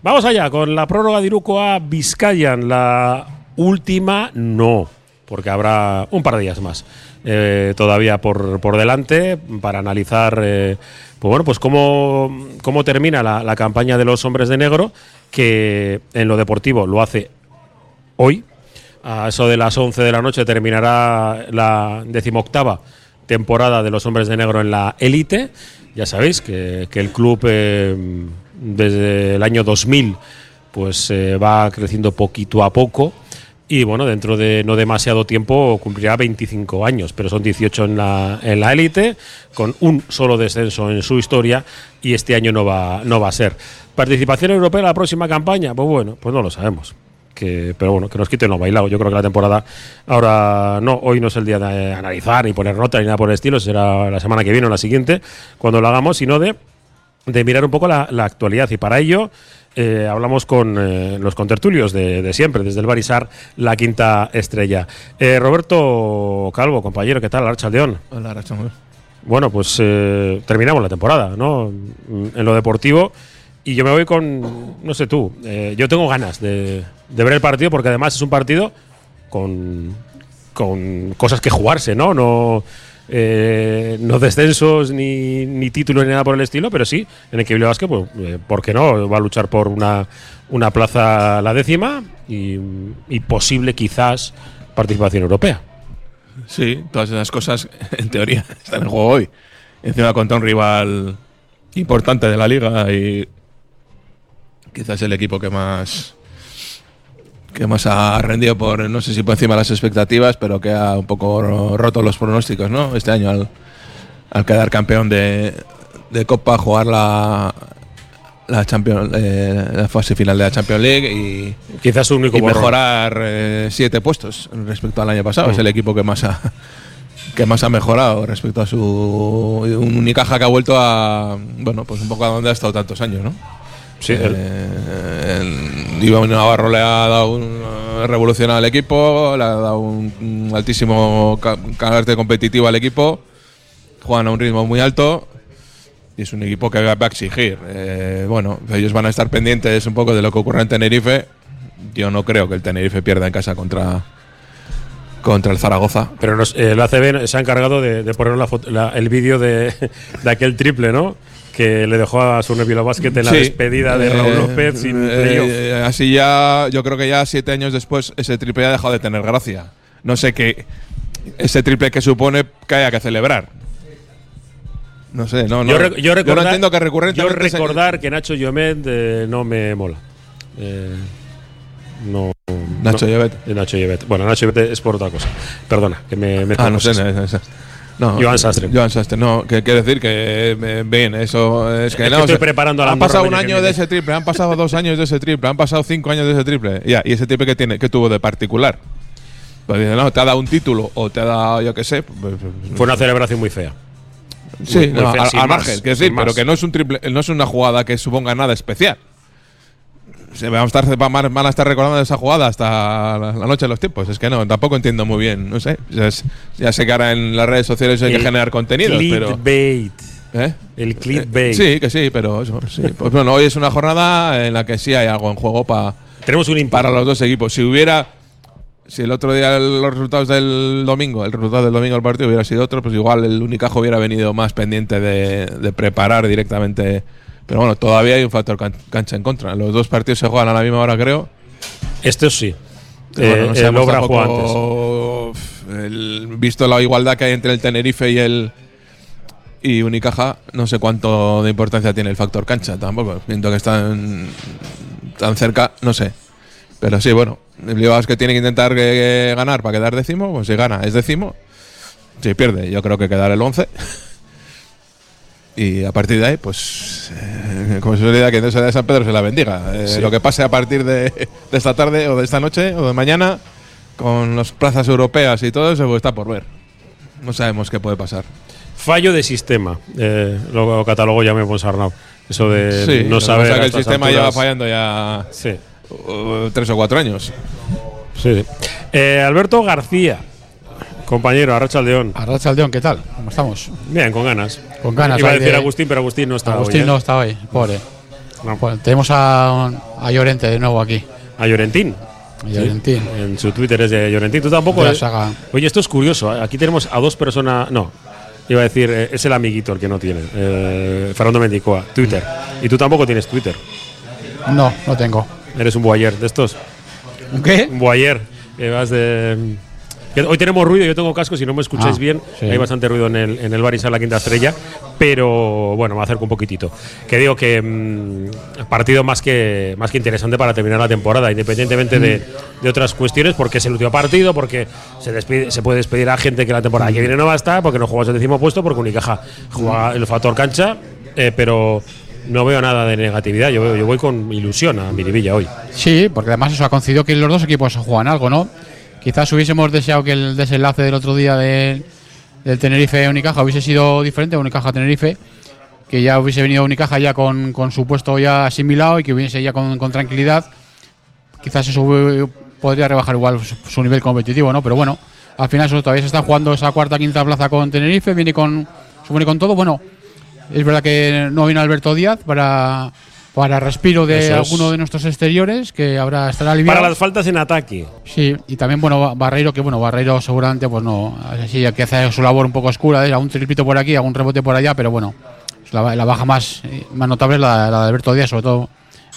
Vamos allá con la prórroga de Iruko a Vizcayan. La última no, porque habrá un par de días más eh, todavía por, por, delante para analizar eh, pues bueno, pues cómo, cómo termina la, la, campaña de los hombres de negro, que en lo deportivo lo hace hoy. A eso de las 11 de la noche terminará la decimoctava temporada de los hombres de negro en la élite. Ya sabéis que, que el club eh, desde el año 2000 pues eh, va creciendo poquito a poco y bueno, dentro de no demasiado tiempo cumplirá 25 años, pero son 18 en la en la élite con un solo descenso en su historia y este año no va no va a ser. Participación europea en la próxima campaña, pues bueno, pues no lo sabemos. Que, pero bueno, que nos quiten lo bailado. Yo creo que la temporada ahora no, hoy no es el día de analizar ni poner nota ni nada por el estilo, será la semana que viene o la siguiente cuando lo hagamos, sino de de mirar un poco la, la actualidad. Y para ello eh, hablamos con eh, los contertulios de, de, siempre, desde el Barisar, la quinta estrella. Eh, Roberto Calvo, compañero, ¿qué tal? Archa León. Hola, Archa Bueno, pues terminamos la temporada, ¿no? En lo deportivo. Y yo me voy con, no sé tú, yo tengo ganas de, de, ver el partido porque además es un partido con, con cosas que jugarse, ¿no? No eh, no descensos ni, ni títulos ni nada por el estilo, pero sí, en el que Basket, pues, eh, ¿por qué no? Va a luchar por una, una plaza la décima y, y, posible quizás participación europea. Sí, todas esas cosas en teoría están en juego hoy. Encima contra un rival importante de la liga y quizás el equipo que más que más ha rendido por, no sé si por encima de las expectativas, pero que ha un poco roto los pronósticos, ¿no? Este año al, al quedar campeón de, de, Copa, jugar la, la, Champions, eh, la fase final de la Champions League y, quizás un único y mejorar eh, siete puestos respecto al año pasado. Mm. Es el equipo que más ha que más ha mejorado respecto a su un Unicaja que ha vuelto a bueno pues un poco a donde ha estado tantos años, ¿no? Sí, eh, el, Navarro le ha dado un revolucionado al equipo, le ha dado un, altísimo carácter competitivo al equipo, juegan a un ritmo muy alto y es un equipo que va a exigir. Eh, bueno, ellos van a estar pendientes un poco de lo que ocurre en Tenerife. Yo no creo que el Tenerife pierda en casa contra contra el Zaragoza. Pero eh, el ACB se ha encargado de, poner la la, el vídeo de, de aquel triple, ¿no? Que le dejó a su Nevilo Basket en la sí. despedida de Raúl López eh, sin eh, Así ya, yo creo que ya siete años después ese triple ha dejado de tener gracia. No sé qué ese triple que supone que haya que celebrar. No sé, no, no. Yo, re, yo, recordar, yo no entiendo que recurrentemente. Yo recordar que Nacho Llomet eh, no me mola. Eh, no. Nacho no, Llobet. Nacho Llobet. Bueno, Nacho Llobet es por otra cosa. Perdona, que me. me ah, no sé, no, no, no. Joan Sastre. Joan Sastre, no, que quiere decir que eh, bien, eso es que es no. Que estoy preparando a la han pasado un año de ese triple, han pasado dos años de ese triple, han pasado cinco años de ese triple. Ya, y ese triple que tiene, que tuvo de particular. Pues dice, no, te ha dado un título o te ha dado, yo qué sé. Pues, Fue una celebración muy fea. Sí, muy, muy no, fea, al, al margen, quiero decir, pero que no es un triple, no es una jugada que suponga nada especial. Se vamos a estar, van a estar recordando esa jugada hasta la noche de los tiempos. Es que no, tampoco entiendo muy bien. No sé. Ya, es, ya sé que ahora en las redes sociales hay el que generar contenido. Pero, ¿eh? El clickbait. Sí, que sí, pero eso. Sí. Pues bueno, hoy es una jornada en la que sí hay algo en juego para. Tenemos un para los dos equipos. Si hubiera. Si el otro día los resultados del domingo, el resultado del domingo del partido hubiera sido otro, pues igual el Unicajo hubiera venido más pendiente de, de preparar directamente pero bueno, todavía hay un factor can cancha en contra. Los dos partidos se juegan a la misma hora, creo. Estos sí. Bueno, no eh, el Obra antes. El, visto la igualdad que hay entre el Tenerife y el y Unicaja, no sé cuánto de importancia tiene el factor cancha tampoco. Viendo que están tan cerca, no sé. Pero sí, bueno, el Bilbao que tiene que intentar que, ganar para quedar décimo, pues si gana es décimo. Si pierde, yo creo que quedar el 11 y a partir de ahí, pues, eh, como se suele decir, que no de San Pedro se la bendiga. Eh, sí. Lo que pase a partir de, de, esta tarde o de esta noche o de mañana, con las plazas europeas y todo eso, pues está por ver. No sabemos qué puede pasar. Fallo de sistema, eh, lo catalogo ya me Arnau. Eso de sí, no saber. que el sistema alturas. lleva fallando ya sí. uh, tres o cuatro años. Sí. Eh, Alberto García, Compañero, Arracha Aldeón. Arracha Aldeón, ¿qué tal? ¿Cómo estamos? Bien, con ganas. Con ganas. Iba a decir de... Agustín, pero Agustín no está Agustín hoy. ¿eh? no está hoy, pobre. Pues tenemos a, a Llorente de nuevo aquí. A Llorentín. A Llorentín. En su Twitter es de Llorentín. Tú tampoco. Eh? Oye, esto es curioso. ¿eh? Aquí tenemos a dos personas. No. Iba a decir, eh, es el amiguito el que no tiene. eh, Fernando Mendicoa, Twitter. Y tú tampoco tienes Twitter. No, no tengo. Eres un boyer de estos. ¿Un qué? Un boyer. que vas de. Hoy tenemos ruido, yo tengo cascos, si no me escucháis Ah, bien, sí. hay bastante ruido en el, en el bar y sala Quinta Estrella, pero bueno, me acerco un poquitito. Que digo que mm, partido más que, más que interesante para terminar la temporada, independientemente de, de otras cuestiones, porque es el último partido, porque se, despide, se puede despedir a gente que la temporada que viene no va a estar, porque no juegas el décimo puesto, porque Unicaja juega el factor cancha, eh, pero no veo nada de negatividad, yo, veo- yo voy con ilusión a Miribilla hoy. Sí, porque además eso ha coincidido que los dos equipos juegan algo, ¿no? Quizás hubiésemos deseado que el desenlace del otro día de- del Tenerife-Unicaja hubiese sido diferente, Unicaja-Tenerife, que ya hubiese venido Unicaja ya con, con su puesto ya asimilado y que hubiese ya con, con tranquilidad. Quizás eso podría rebajar igual su, su nivel competitivo, ¿no? Pero bueno, al final eso todavía se está jugando esa cuarta, quinta plaza con Tenerife, viene con, supone con todo. Bueno, es verdad que no viene Alberto Díaz para, para respiro de es. alguno de nuestros exteriores, que habrá estará aliviado. Para las faltas en ataque. Sí, y también, bueno, Barreiro, que bueno, Barreiro seguramente, pues no, así que hace su labor un poco oscura, ¿eh? algún tripito por aquí, algún rebote por allá, pero bueno, la, la baja más, eh, más notable es la, la de Alberto Díaz, sobre todo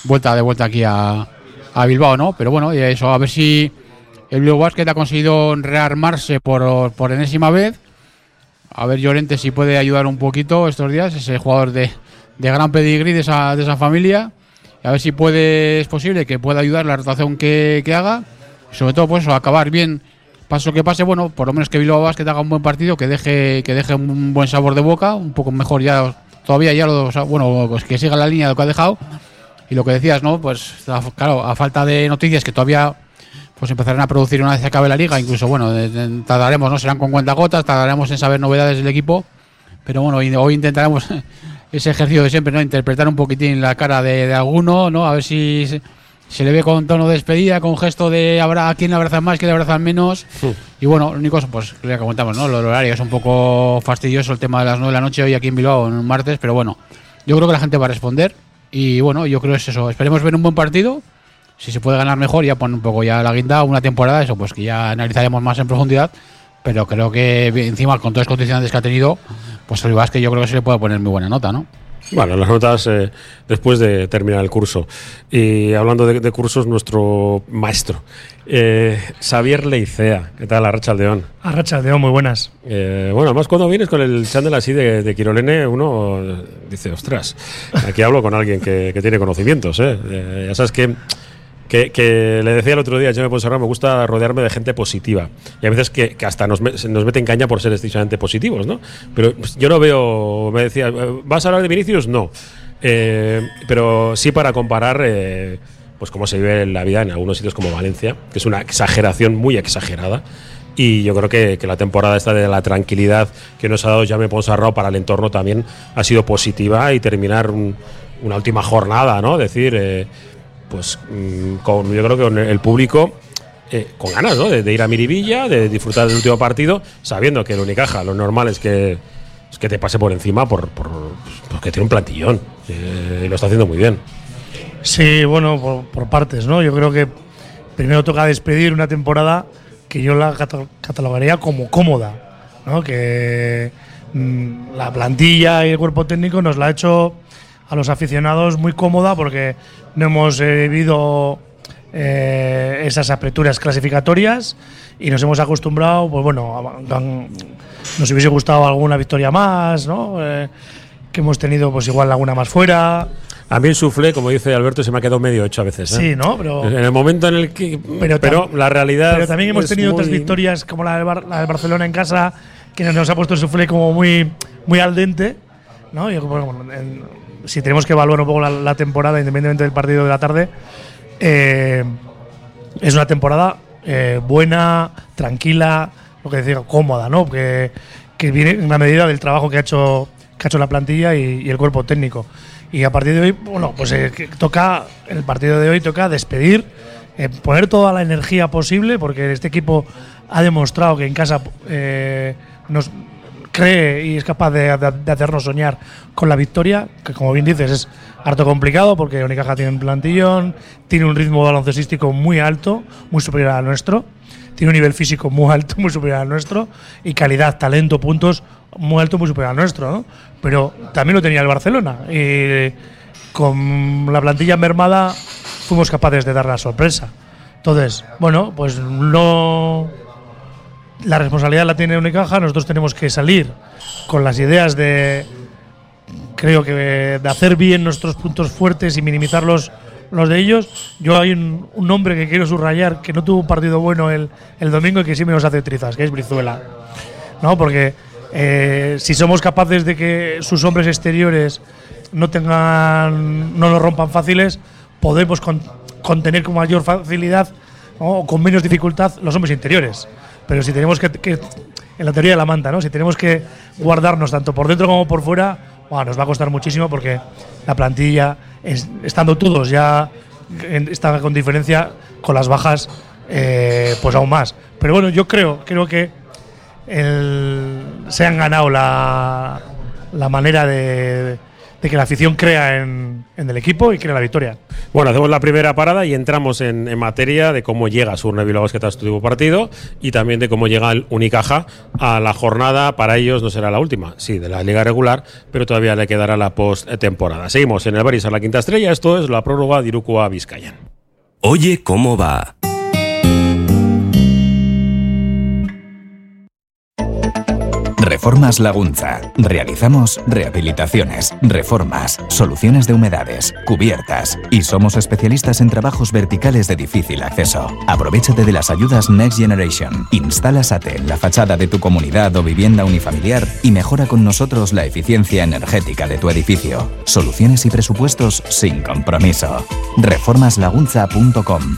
vuelta de vuelta aquí a, a Bilbao, ¿no? Pero bueno, y eso, a ver si el Blue Basket ha conseguido rearmarse por, por enésima vez. A ver Llorente si puede ayudar un poquito estos días, ese jugador de, de gran pedigrí de esa, de esa familia. A ver si puede, es posible que pueda ayudar la rotación que, que haga. Sobre todo, pues eso, acabar bien, pase lo que pase, bueno, por lo menos que Bilbao Basket haga un buen partido, que deje, que deje un buen sabor de boca, un poco mejor ya, todavía ya lo, bueno, pues que siga la línea de lo que ha dejado. Y lo que decías, ¿no? Pues claro, a falta de noticias que todavía pues empezarán a producir una vez que acabe la liga, incluso bueno, tardaremos, no serán con cuentagotas, tardaremos en saber novedades del equipo, pero bueno, hoy intentaremos ese ejercicio de siempre, ¿no? Interpretar un poquitín la cara de, de alguno, ¿no? A ver si se, se le ve con tono de despedida, con gesto de habrá a quién le abrazan más, quién le abrazan menos. Y bueno, lo único es, pues, que comentamos, ¿no? Lo el horario es un poco fastidioso el tema de las 9 de la noche hoy aquí en Bilbao, en un martes, pero bueno, yo creo que la gente va a responder. Y bueno, yo creo que es eso. Esperemos ver un buen partido. Si se puede ganar mejor, ya pone un poco ya la guinda, una temporada, eso pues que ya analizaremos más en profundidad. Pero creo que encima, con todas las condiciones que ha tenido, pues el que yo creo que se le puede poner muy buena nota, ¿no? Bueno, las notas eh, después de terminar el curso. Y hablando de, de cursos, nuestro maestro, eh, Xavier Leicea. ¿Qué tal, Arracha Aldeón? Arracha, Deo, muy buenas. Eh, bueno, además cuando vienes con el chándal así de, de Quirolene, uno dice, ostras, aquí hablo con alguien que, que tiene conocimientos. ¿eh? Eh, ya sabes que, que, que le decía el otro día a Jaime Ponsarra, me gusta rodearme de gente positiva. Y a veces que, que hasta nos, me- nos meten caña por ser excesivamente positivos, ¿no? Pero pues, yo no veo, me decía, ¿vas a hablar de Vinicius? No. Eh, pero sí para comparar... eh, pues cómo se vive la vida en algunos sitios como Valencia, que es una exageración muy exagerada. Y yo creo que, que la temporada esta de la tranquilidad que nos ha dado Jaime Ponsarrao para el entorno también ha sido positiva y terminar un- una última jornada, ¿no? Decir, eh, pues mm, con, yo creo que con el público eh, con ganas, ¿no? De, ir a Miribilla, de disfrutar del último partido, sabiendo que el Unicaja lo normal es que, es que te pase por encima por, por, tiene un plantillón eh, y lo está haciendo muy bien. Sí, bueno, por, partes, ¿no? Yo creo que primero toca despedir una temporada que yo la cata- catalogaría como cómoda, ¿no? Que mm, la plantilla y el cuerpo técnico nos la ha hecho a los aficionados muy cómoda porque no hemos eh, vivido eh, esas aperturas clasificatorias y nos hemos acostumbrado, pues bueno, a- a- nos hubiese gustado alguna victoria más, ¿no? Eh, que hemos tenido pues igual alguna más fuera. A mí el soufflé, como dice Alberto, se me ha quedado medio hecho a veces. ¿eh? Sí, ¿no? Pero, En el momento en el que. Pero Pero, la realidad. pero también hemos tenido otras victorias como la del, Bar- la del Barcelona en casa, que nos ha puesto el suflé como muy, muy al dente. ¿no? Y, bueno, en- si tenemos que evaluar un poco la, temporada, independientemente del partido de la tarde, eh, es una temporada eh, buena, tranquila, lo que decía, cómoda, ¿no? Que, que viene en la medida del trabajo que ha hecho, que ha hecho la plantilla y, el cuerpo técnico. Y a partir de hoy, bueno, pues eh, toca, el partido de hoy toca despedir, eh, poner toda la energía posible, porque este equipo ha demostrado que en casa nos cree y es capaz de, hacernos soñar con la victoria, que como bien dices es harto complicado porque Unicaja tiene un plantillón, tiene un ritmo baloncestístico muy alto, muy superior al nuestro, tiene un nivel físico muy alto, muy superior al nuestro, y calidad, talento, puntos muy alto, muy superior al nuestro, ¿no? Pero también lo tenía el Barcelona. Y con la plantilla mermada fuimos capaces de dar la sorpresa. Entonces, bueno, pues no. La responsabilidad la tiene Unicaja, nosotros tenemos que salir con las ideas de. Creo que de hacer bien nuestros puntos fuertes y minimizar los, los de ellos. Yo hay un, un nombre que quiero subrayar que no tuvo un partido bueno el, el domingo y que sí me nos hace trizas, que es Brizuela. ¿No? Porque eh, si somos capaces de que sus hombres exteriores no tengan, no nos rompan fáciles, podemos con- contener con mayor facilidad o con menos dificultad los hombres interiores. Pero si tenemos que, en la teoría de la manta, ¿no? si tenemos que guardarnos tanto por dentro como por fuera, bueno, nos va a costar muchísimo porque la plantilla, es- estando todos ya está con diferencia, con las bajas, eh, pues aún más. Pero bueno, yo creo, creo que se han ganado la, la manera de, de que la afición crea en, en el equipo y crea la victoria. Bueno, hacemos la primera parada y entramos en, en materia de cómo llega Surne Bilbao Basket a su último partido y también de cómo llega el Unicaja a la jornada. Para ellos no será la última, sí, de la liga regular, pero todavía le quedará la post-temporada. Seguimos en el Baris a la quinta estrella. Esto es la prórroga de Iruko a Vizcayan. Oye, ¿cómo va? Reformas Lagunza. Realizamos rehabilitaciones, reformas, soluciones de humedades, cubiertas y somos especialistas en trabajos verticales de difícil acceso. Aprovechate de las ayudas Next Generation. Instala SATE en la fachada de tu comunidad o vivienda unifamiliar y mejora con nosotros la eficiencia energética de tu edificio. Soluciones y presupuestos sin compromiso. Reformaslagunza.com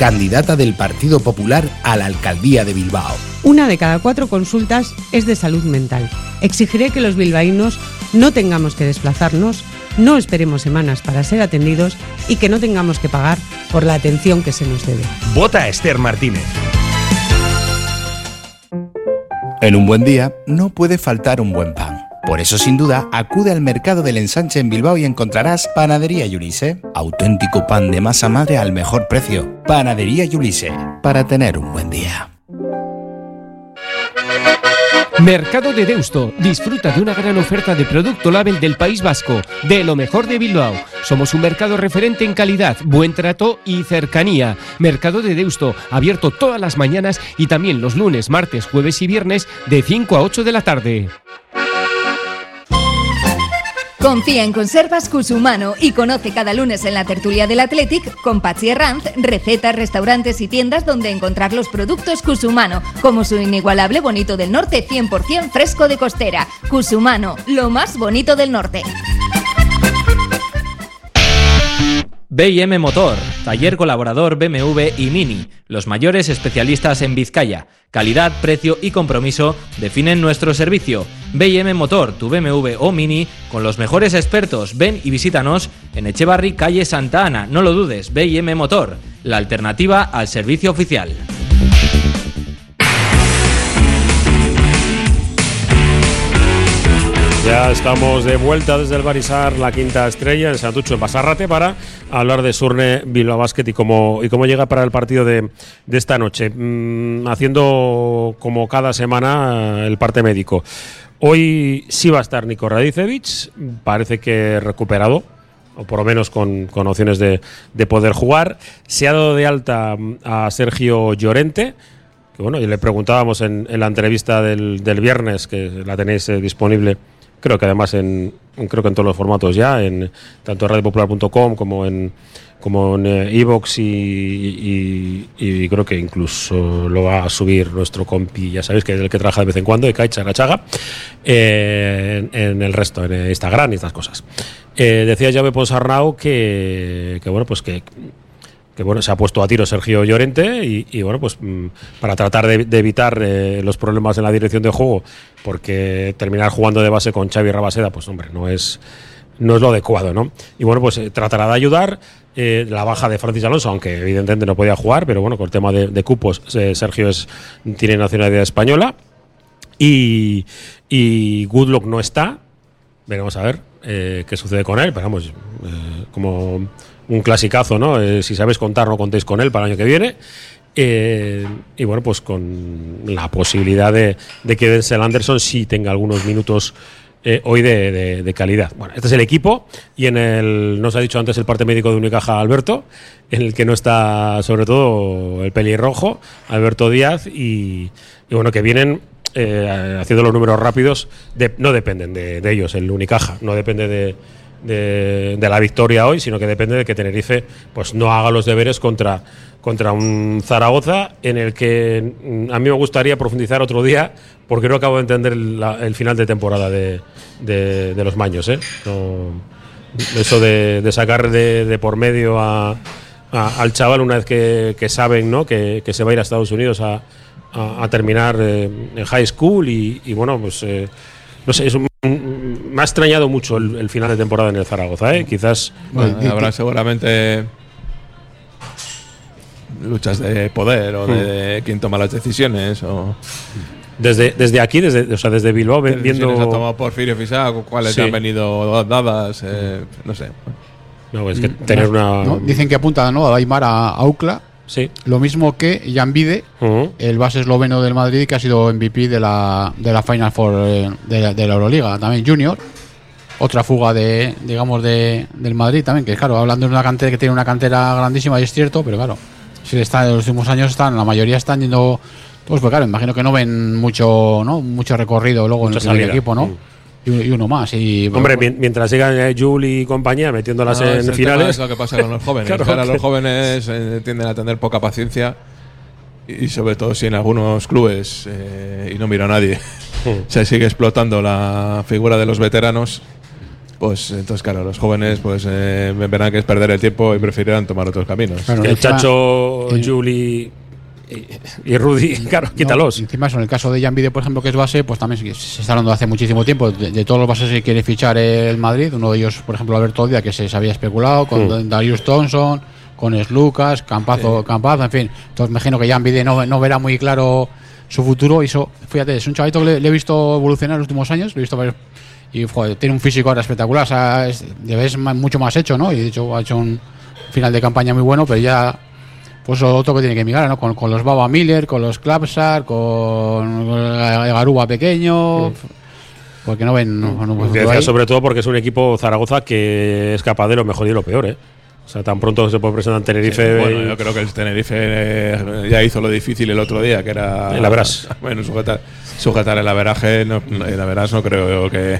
candidata del Partido Popular a la alcaldía de Bilbao. Una de cada cuatro consultas es de salud mental. Exigiré que los bilbaínos no tengamos que desplazarnos, no esperemos semanas para ser atendidos y que no tengamos que pagar por la atención que se nos debe. Vota a Esther Martínez. En un buen día no puede faltar un buen pan. Por eso, sin duda, acude al mercado del ensanche en Bilbao y encontrarás Panadería Yulise. Auténtico pan de masa madre al mejor precio. Panadería Yulise. Para tener un buen día. Mercado de Deusto. Disfruta de una gran oferta de producto label del País Vasco, de lo mejor de Bilbao. Somos un mercado referente en calidad, buen trato y cercanía. Mercado de Deusto, abierto todas las mañanas y también los lunes, martes, jueves y viernes de 5 a 8 de la tarde. Confía en Conservas Cusumano y conoce cada lunes en la tertulia del Athletic con Patsy Herranz recetas, restaurantes y tiendas donde encontrar los productos Cusumano, como su inigualable bonito del norte 100% fresco de costera. Cusumano, lo más bonito del norte. BM Motor, taller colaborador BMW y Mini, los mayores especialistas en Vizcaya. Calidad, precio y compromiso definen nuestro servicio. BM Motor, tu BMW o Mini, con los mejores expertos. Ven y visítanos en Echevarri, calle Santa Ana. No lo dudes, BM Motor, la alternativa al servicio oficial. Ya estamos de vuelta desde el Barisar, la quinta estrella en Santucho, en Basarrate, para hablar de Surne Bilbao Basket y cómo, y cómo llega para el partido de, de esta noche. Mm, haciendo como cada semana el parte médico. Hoy sí va a estar Nico Radicevic, parece que recuperado, o por lo menos con, con opciones de, de poder jugar. Se ha dado de alta mm, a Sergio Llorente, que bueno, y le preguntábamos en, la entrevista del, del viernes, que la tenéis eh, disponible creo que además en creo en todos los formatos ya en tanto en radiopopular.com como en como en Evox y, y, creo que incluso lo va a subir nuestro compi, ya sabéis que es el que trabaja de vez en cuando, de Kai Chaga Chaga, eh, en, en, el resto, en Instagram y estas cosas. Eh, decía Jaume Ponsarnau que, que, bueno, pues que bueno, se ha puesto a tiro Sergio Llorente y, bueno, pues mm, para tratar de, evitar eh, los problemas en la dirección de juego, porque terminar jugando de base con Xavi Rabaseda, pues hombre, no es, no es lo adecuado, ¿no? Y bueno, pues eh, tratará de ayudar. Eh, la baja de Francis Alonso, aunque evidentemente no podía jugar, pero bueno, con el tema de, cupos, eh, Sergio tiene nacionalidad española. Y, y Goodlock no está. Veremos a ver eh, qué sucede con él. Pero vamos, como un clasicazo, ¿no? Si sabéis contar, no contéis con él para el año que viene. Y bueno, pues con la posibilidad de, de que Denzel Anderson sí tenga algunos minutos eh, hoy de, de- de calidad. Bueno, este es el equipo y en el, nos ha dicho antes el parte médico de Unicaja Alberto, en el que no está sobre todo el pelirrojo, Alberto Díaz, y, y bueno, que vienen eh, haciendo los números rápidos, de- no dependen de, de ellos, el Unicaja, no depende de, de- de la victoria hoy, sino que depende de que Tenerife pues no haga los deberes contra, contra un Zaragoza en el que mm, a mí me gustaría profundizar otro día porque no acabo de entender la- el final de temporada de, de- de los Maños. ¿eh? No- eso de, de sacar de, de por medio a- a- al chaval una vez que, que saben ¿no? que, que se va a ir a Estados Unidos a, a- terminar eh, en high school y, y bueno, pues eh, no sé, es un- me ha extrañado mucho el, el final de temporada en el Zaragoza. ¿eh? Quizás Bueno, habrá seguramente luchas de poder o de quién toma las decisiones o desde, desde aquí, desde, o sea, desde Bilbao, viendo... ha tomado Porfirio Fisac cuáles Sí. han venido dadas eh, no sé No, es que tener una... ¿no? Dicen que apunta ¿no? a Aymar a, a UCLA. Sí. Lo mismo que Jan Vide, el base esloveno del Madrid, que ha sido MVP de la, de la Final Four eh, de, la- de la Euroliga, también Junior. Otra fuga de, digamos, de, del Madrid también, que claro, hablando de una cantera que tiene una cantera grandísima y es cierto, pero claro, si está en los últimos años están, la mayoría están yendo, pues, pues claro, imagino que no ven mucho, ¿no? Mucho recorrido luego Mucha en el primer salida. equipo, ¿no? Mm. Y, uno más. Y, Hombre, pues, mien- mientras sigan eh, Juli y compañía metiéndolas No, en finales... es lo que pasa con los jóvenes Claro, ahora los jóvenes eh, tienden a tener poca paciencia y sobre todo si en algunos clubes eh, y no miro a nadie Mm. se sigue explotando la figura de los veteranos pues entonces claro los jóvenes pues eh, verán que es perder el tiempo y preferirán tomar otros caminos Claro, el Chacho, eh, Juli y, Rudy, claro, No, quítalos. encima, eso, en el caso de Jan Vide, por ejemplo, que es base, pues también se se está hablando hace muchísimo tiempo de, de todos los bases que quiere fichar el Madrid. Uno de ellos, por ejemplo, Alberto Díaz, que se, se había especulado, con. Darius Thompson, con Lucas, Campazo, Campazo, en fin. Entonces, me imagino que Jan Vide no, no verá muy claro su futuro. Y eso, fíjate, es un chavito que le, le he visto evolucionar en los últimos años, lo he visto varios- Y joder, tiene un físico ahora espectacular, o sea, es, vez ma- mucho más hecho, ¿no? Y de hecho, ha hecho un final de campaña muy bueno, pero ya pues otro que tiene que mirar, ¿no? Con, con los Baba Miller, con los Klapsar, con el Garuba pequeño. Porque no ven. No, no- decía sobre todo porque es un equipo Zaragoza que es capaz de lo mejor y lo peor, ¿eh? O sea, tan pronto se puede presentar en Tenerife. bueno yo creo que el Tenerife eh, ya hizo lo difícil el otro día que era El Averaje. bueno sujetar, sujetar el averaje no, el no creo que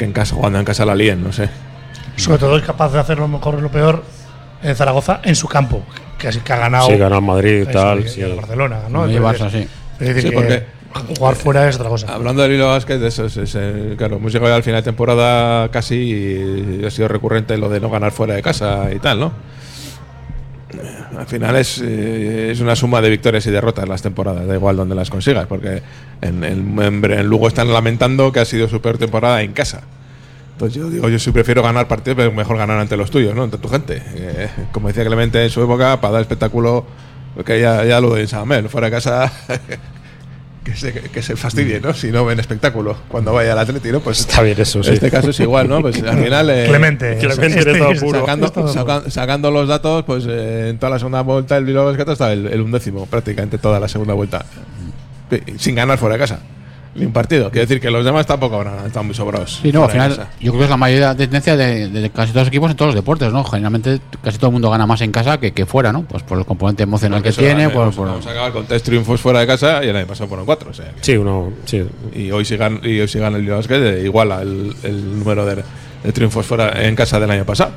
que en casa jugando en casa la líen no sé Sobre todo es capaz de hacer lo mejor y lo peor en Zaragoza en su campo, que así que ha ganado. Sí, ganó Madrid y tal. sí. al Barcelona, ¿no? Y Barça, sí. Es decir, Sí, que porque- jugar fuera es otra cosa. Hablando del hilo básquet, de eso es, es, claro, hemos llegado al final de temporada casi y ha sido recurrente lo de no ganar fuera de casa y tal, ¿no? Al final es, eh, es una suma de victorias y derrotas las temporadas, da igual donde las consigas, porque en, en, en- Lugo están lamentando que ha sido su peor temporada en casa. Entonces yo digo, yo sí prefiero ganar partidos, pero mejor ganar ante los tuyos, ¿no? Ante tu gente. Eh, como decía Clemente en su época, para dar espectáculo, que ya, ya lo de San fuera de casa que se, que se fastidie, ¿no? Si no ven espectáculo cuando vaya al Atleti, ¿no? Pues Está bien eso, sí. en este caso es igual, ¿no? Pues al final eh, Clemente. Clemente este- de todo este- puro. sacando, este- este- saca- sacando los datos, pues eh, en toda la segunda vuelta el Bilbao Basket está el, el undécimo, prácticamente toda la segunda vuelta. Sin ganar fuera de casa. Ni un partido. Quiere decir que los demás tampoco habrán, están muy sobrados. Sí, no, al final, yo creo que es la mayoría de tendencia de, de casi todos los equipos en todos los deportes, ¿no? Generalmente casi todo el mundo gana más en casa que, que fuera, ¿no? Pues por el componente emocional que tiene, por, hemos- por- hemos acabado con tres triunfos fuera de casa y el año pasado fueron cuatro. O sea, Sí, uno. Sí. y hoy si gana, y hoy si gana el Basket, iguala el, el número de, de triunfos fuera en casa del año pasado.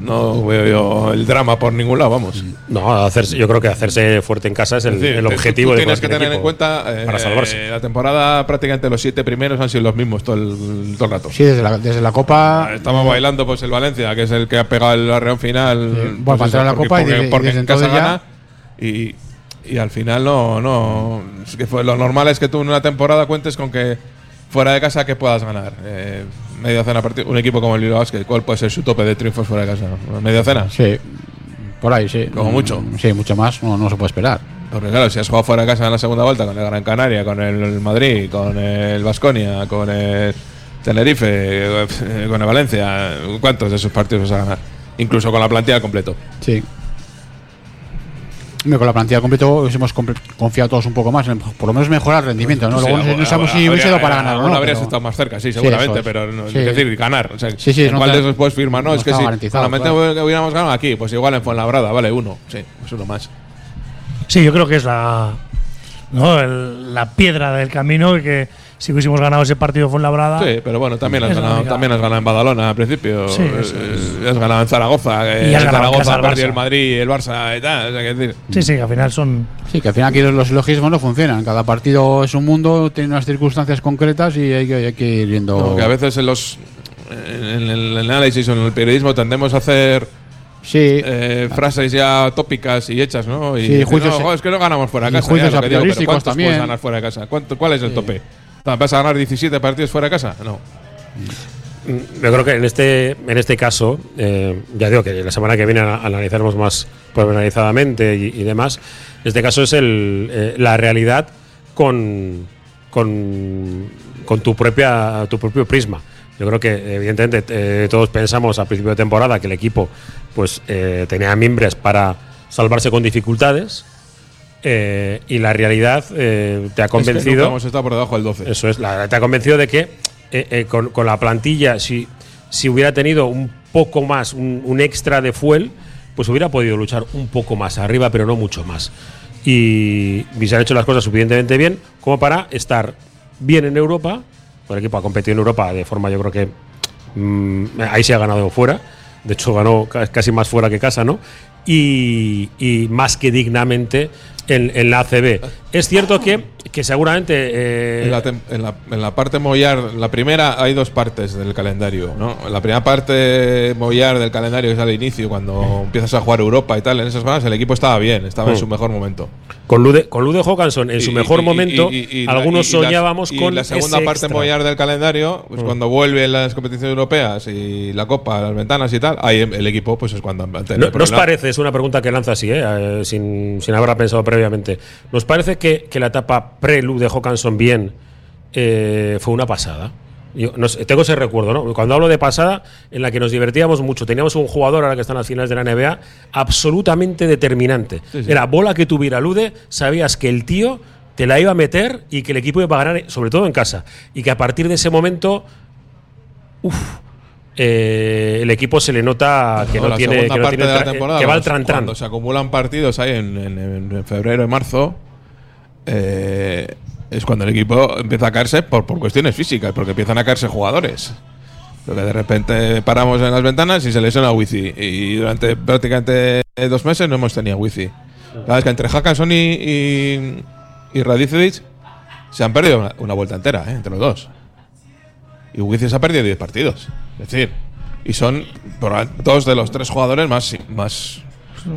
No veo yo el drama por ningún lado, vamos. No, hacerse, yo creo que hacerse fuerte en casa es el, Es decir, el tú- objetivo tú de tienes que tener en cuenta eh, para salvarse. la temporada prácticamente los siete primeros han sido los mismos todo el, todo el rato. Sí, desde la, desde la Copa. Estamos bailando pues el Valencia, que es el que ha pegado el arreón final. bueno, pues para entrar a la porque- Copa y porque, y porque desde en casa ya- gana y, y al final no, no es que fue, lo normal es que tú en una temporada cuentes con que fuera de casa que puedas ganar. Eh, media cena partido, un equipo como el Bilbao Basket, ¿cuál puede ser su tope de triunfos fuera de casa? ¿Media cena? Sí, por ahí, sí. Como mucho. Mm, Sí, mucho más no, no se puede esperar. Porque claro, si has jugado fuera de casa en la segunda vuelta con el Gran Canaria, con el Madrid, con el Vasconia, con el Tenerife, eh, con el Valencia, ¿cuántos de esos partidos vas a ganar? Incluso con la plantilla al completo. Sí. Con la plantilla completa hemos confiado todos un poco más, en por lo menos mejorar el rendimiento. ¿no? Sí, Luego no, no sabemos si hubiese para ganar o alguno no. habrías pero- estado más cerca, sí, seguramente, es. pero no, Sí. es decir, ganar. O sea, Sí, sí, ¿en no ¿Cuál de esos puedes firmar? No, no es que si solamente hubiéramos ganado aquí, pues igual en Fuenlabrada, vale, uno. Sí, pues uno más. Sí, yo creo que es la, ¿no? El- la piedra del camino que si hubiésemos ganado ese partido fue labrada. Sí, pero bueno, también has, ganado, también has ganado en Badalona al principio. Sí, eh, eso eh, has ganado en Zaragoza. eh, Y has en en Zaragoza Barça. el Madrid, el Barça y tal. O sea, que decir, Sí, sí, que al final son. Sí, que al final aquí los silogismos no funcionan. Cada partido es un mundo, tiene unas circunstancias concretas y hay que, hay que ir viendo. no, que a veces en los en el análisis o en el periodismo tendemos a hacer Sí, eh, frases ya tópicas y hechas, ¿no? Y Sí, juicios- no, es que no ganamos fuera de y casa. juicios ya, lo que digo, pero ¿Cuántos también. puedes ganar fuera de casa? ¿Cuánto, ¿Cuál es el tope? ¿Vas a ganar 17 partidos fuera de casa? No. Yo creo que en este, en este caso, eh, ya digo que la semana que viene ana- analizaremos más pormenorizadamente y, y demás. Este caso es el, eh, la realidad con, con, con tu, propia, tu propio prisma. Yo creo que, evidentemente, eh, todos pensamos a principio de temporada que el equipo pues, eh, tenía mimbres para salvarse con dificultades. Eh, y la realidad eh, te ha Es que convencido. hemos estado por debajo del 12. Eso es, la, te ha convencido de que eh, con, con la plantilla, si, si hubiera tenido un poco más, un, un extra de fuel, pues hubiera podido luchar un poco más arriba, pero no mucho más. Y, y se han hecho las cosas suficientemente bien como para estar bien en Europa. El equipo ha competido en Europa de forma, yo creo que mm, ahí se ha ganado fuera. De hecho, ganó ca- casi más fuera que casa, ¿no? Y, y más que dignamente en, en la ACB. Es cierto que, que seguramente. eh, En la, en, la, en la parte Moyar, la primera hay dos partes del calendario, ¿no? La primera parte Moyar del calendario que es al inicio, cuando empiezas a jugar Europa y tal, en esas semanas el equipo estaba bien, estaba en Mm. su mejor momento. Con Lude, con Lude Hawkinson en su Y- mejor y- momento, y- y- y la- algunos y- y las- soñábamos y con la segunda ese parte extra. Del calendario, pues Mm. cuando vuelven las competiciones europeas y la Copa, las ventanas y tal, ahí el equipo pues es cuando ¿No, ¿Nos parece, es una pregunta que lanza así, eh, sin, sin haberla pensado previamente, ¿nos parece que, que la etapa pre-Lu de Hawkinson bien eh, fue una pasada? Yo no sé, tengo ese recuerdo, ¿no? Cuando hablo de pasada, en la que nos divertíamos mucho, teníamos un jugador, ahora que está en las finales de la NBA, absolutamente determinante. Sí, sí. Era bola que tuviera Lude, sabías que el tío te la iba a meter y que el equipo iba a ganar, sobre todo en casa. Y que a partir de ese momento, uff, eh, el equipo se le nota que no, tiene, que no tiene va al tran tran. cuando se acumulan partidos ahí en, en- en febrero y marzo, eh, es cuando el equipo empieza a caerse por, por cuestiones físicas, porque empiezan a caerse jugadores. De repente paramos en las ventanas y se lesiona Wizi. Y durante prácticamente dos meses no hemos tenido Wizi. Claro, es que entre Hackanson y, y, y se han perdido una, vuelta entera, ¿eh? entre los dos. Y Wizi se ha perdido 10 partidos. Es decir, y son dos de los tres jugadores más, más,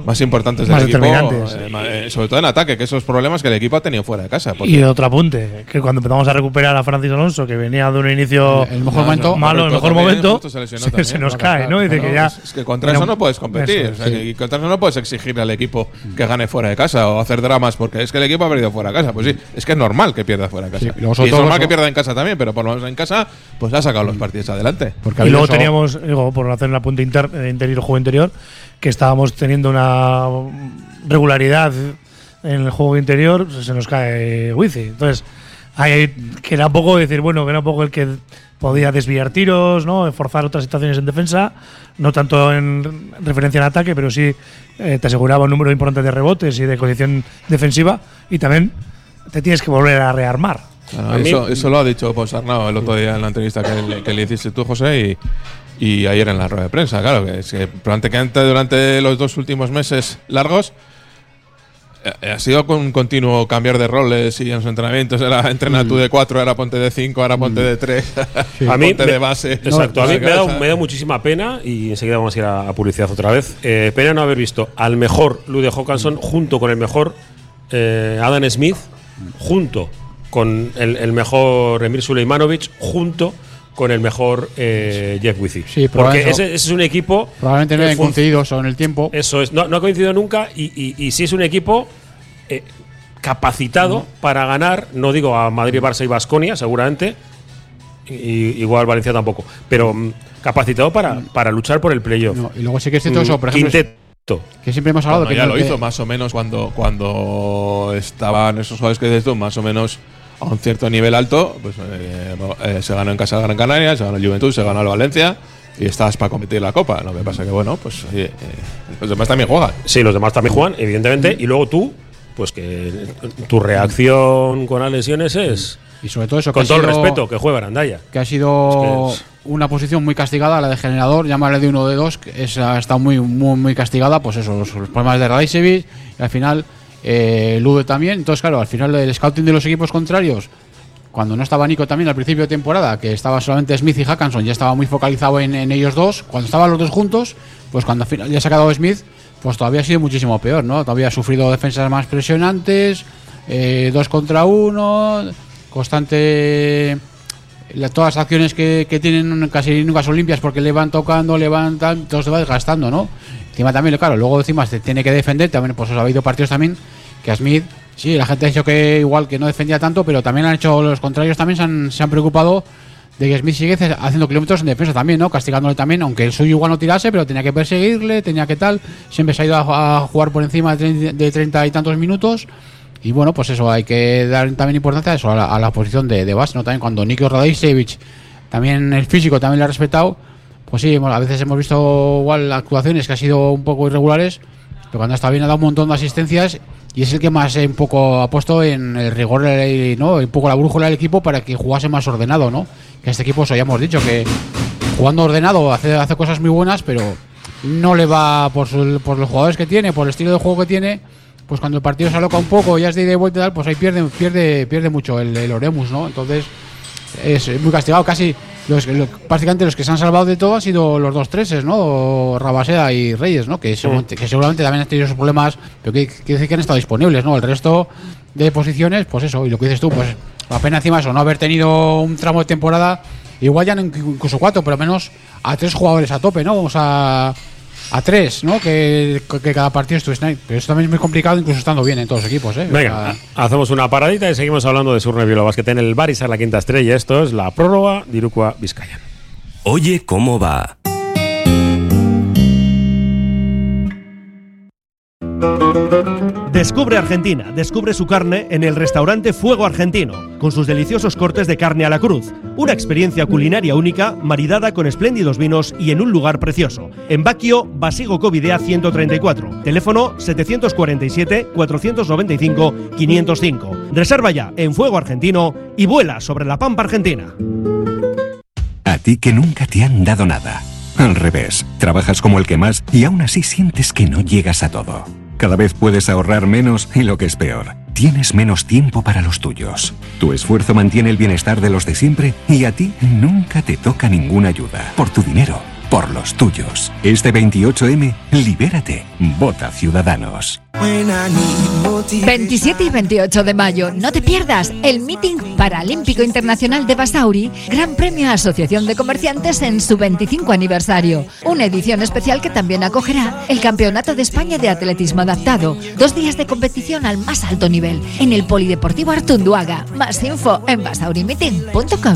más importantes Más del equipo. determinantes. eh, ma- eh, sobre todo en ataque, que esos problemas que el equipo ha tenido fuera de casa. porque- Y otro apunte, que cuando empezamos a recuperar a Francis Alonso, que venía de un inicio El mejor momento. malo, el mejor también, momento, se se, también. se nos Claro, cae, ¿no? Dice Claro, que ya. es, que contra eso no puedes competir. eso, o sea, sí. que contra eso no puedes exigirle al equipo que gane fuera de casa o hacer dramas porque es que el equipo ha perdido fuera de casa. Pues sí, es que es normal que pierda fuera de casa. Sí, y es normal los- que pierda en casa también, pero por lo menos en casa pues ha sacado los partidos adelante. Porque Y luego eso- teníamos, digo, por hacer un apunte inter, eh, interior, juego interior, que estábamos teniendo una regularidad en el juego interior, pues se nos cae Wizi. Entonces, hay que era un poco decir, bueno, que era un poco el que podía desviar tiros, ¿no? forzar otras situaciones en defensa, no tanto en referencia al ataque, pero sí eh, te aseguraba un número importante de rebotes y de condición defensiva, y también te tienes que volver a rearmar. Claro, A mí- eso, eso lo ha dicho Ponsarnau el otro día en la entrevista que le, que le hiciste tú, José, y, y ayer en la rueda de prensa. Claro, que es que prácticamente durante los dos últimos meses largos eh, ha sido con un continuo cambiar de roles y en los entrenamientos era entrena tú de cuatro, ahora ponte de cinco, ahora ponte de tres, A mí ponte me- de base. Exacto, a mí me da, me muchísima pena y enseguida vamos a ir a, a publicidad otra vez. Eh, pena no haber visto al mejor Lude Hawkinson junto con el mejor eh, Adam Smith, junto con el, el mejor Emir Suleimanovic, junto con el mejor eh, Jeff Wizzy. Sí, Porque probablemente- ese, ese es un equipo. Probablemente no hayan coincidido eso en el tiempo. Eso es, no, no ha coincidido nunca y, y, y sí es un equipo eh, capacitado para ganar, no digo a Madrid, Barça y Basconia, seguramente, y, igual Valencia tampoco, pero mm, capacitado para, para luchar por el playoff. No, y luego sí que es cierto eso, por ejemplo, Quinteto. que siempre hemos hablado Bueno, que ya no- lo que- hizo más o menos cuando, cuando estaban esos jugadores que dices tú, más o menos a un cierto nivel alto, pues eh, eh, se ganó en casa de Gran Canaria, se ganó el Juventud, se ganó el Valencia y estabas para competir la Copa. Lo que pasa que, bueno, pues oye, eh, los demás también juegan. Sí, los demás también juegan, evidentemente, y luego tú, pues que tu reacción con las lesiones es, y sobre todo eso con que todo el respeto, que juega Arandaya. que ha sido Es que una posición muy castigada, la de generador, llamarle de uno de dos, que es, ha estado muy, muy, muy castigada, pues eso, los, los problemas de Radaisevic, y al final eh, Lude también. Entonces, claro, al final el scouting de los equipos contrarios, cuando no estaba Nico también al principio de temporada, que estaba solamente Smith y Hackanson, ya estaba muy focalizado en, en ellos dos, cuando estaban los dos juntos, pues cuando al final ya se ha quedado Smith, pues todavía ha sido muchísimo peor, ¿no? Todavía ha sufrido defensas más presionantes, eh, dos contra uno, constante la- todas las acciones que, que tienen casi nunca son limpias porque le van tocando, le van todo se va desgastando, ¿no? Encima también, claro, luego encima se tiene que defender, también pues ha habido partidos también que a Smith, sí, la gente ha dicho que igual que no defendía tanto, pero también han hecho los contrarios también se han, preocupado de que Smith sigue haciendo kilómetros en defensa también, ¿no? Castigándole también, aunque el suyo igual no tirase, pero tenía que perseguirle, tenía que tal, siempre se ha ido a, jugar por encima de 30 de 30 y tantos minutos. Y bueno, pues eso, hay que dar también importancia a eso, a la, a la posición de, de base, ¿no? También cuando Nico Radaisevic, también el físico también le ha respetado, pues sí, hemos- a veces hemos visto igual actuaciones que han sido un poco irregulares, pero cuando está bien ha dado un montón de asistencias y es el que más eh, un poco ha puesto en el rigor, ¿no? Un poco la brújula del equipo para que jugase más ordenado, ¿no? Que este equipo, eso ya hemos dicho, que jugando ordenado hace, hace cosas muy buenas, pero no le va por, su- los jugadores que tiene, por el estilo de juego que tiene, pues cuando el partido se aloca un poco, ya es de ida y vuelta y tal, pues ahí pierde, pierde, pierde mucho el, el Oremus, ¿no? Entonces es muy castigado. Casi los, lo- prácticamente los que se han salvado de todo han sido los dos treses, ¿no? Rabasea y Reyes, ¿no? Que, seguramente, que seguramente también han tenido sus problemas, pero que quiere decir que han estado disponibles, ¿no? El resto de posiciones, pues eso, y lo que dices tú, pues la pena encima eso, no haber tenido un tramo de temporada, igual ya no incluso cuatro, pero menos a tres jugadores a tope, ¿no? Vamos a a tres, ¿no? Que, que cada partido estuviese ahí. Pero eso también es muy complicado, incluso estando bien en todos los equipos, ¿eh? Venga, hacemos una paradita y seguimos hablando de Surne Bilbao Basket en el Barisar la quinta estrella. Esto es la prórroga de Irukoa Vizcaya. Oye, ¿cómo va? Descubre Argentina, descubre su carne en el restaurante Fuego Argentino, con sus deliciosos cortes de carne a la cruz. Una experiencia culinaria única, maridada con espléndidos vinos y en un lugar precioso. En Baquio, Basigo Covidea 134. Teléfono 747-495-505. Reserva ya en Fuego Argentino y vuela sobre la Pampa Argentina. A ti que nunca te han dado nada. Al revés, trabajas como el que más y aún así sientes que no llegas a todo. Cada vez puedes ahorrar menos y lo que es peor, tienes menos tiempo para los tuyos. Tu esfuerzo mantiene el bienestar de los de siempre y a ti nunca te toca ninguna ayuda. Por tu dinero, por los tuyos. Este 28M, libérate. Vota Ciudadanos. 27 y 28 de mayo, no te pierdas el Meeting Paralímpico Internacional de Basauri, Gran Premio Asociación de Comerciantes en su 25 aniversario. Una edición especial que también acogerá el Campeonato de España de Atletismo Adaptado. Dos días de competición al más alto nivel en el Polideportivo Artunduaga. Más info en basaurimeeting.com.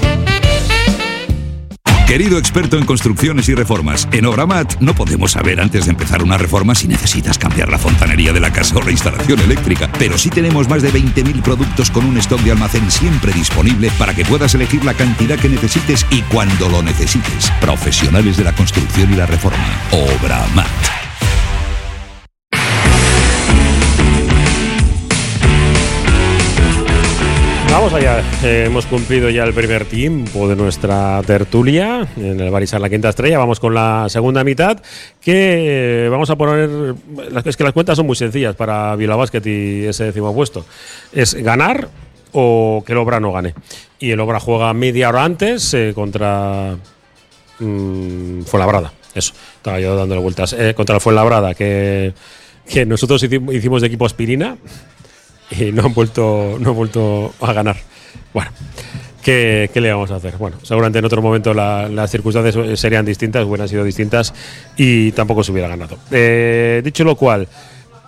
Querido experto en construcciones y reformas, en Obramat no podemos saber antes de empezar una reforma si necesitas cambiar la fontanería de la casa o la instalación eléctrica, pero sí tenemos más de 20.000 productos con un stock de almacén siempre disponible para que puedas elegir la cantidad que necesites y cuando lo necesites. Profesionales de la construcción y la reforma. Obramat. Vamos allá, Eh, hemos cumplido ya el primer tiempo de nuestra tertulia en el Barisar La Quinta Estrella. Vamos con la segunda mitad, que eh, vamos a poner. Es que las cuentas son muy sencillas para Bilbao Basket y ese décimo puesto. Es ganar o que el Obra no gane. Y el Obra juega media hora antes eh, contra mm, Fuenlabrada. Eso, estaba yo dándole vueltas. Contra el Fuenlabrada, que, que nosotros hicim- hicimos de equipo aspirina y no han vuelto, no han vuelto a ganar. Bueno, ¿qué, qué le vamos a hacer? Bueno, seguramente en otro momento la- las circunstancias serían distintas, hubieran sido distintas y tampoco se hubiera ganado. Eh, dicho lo cual,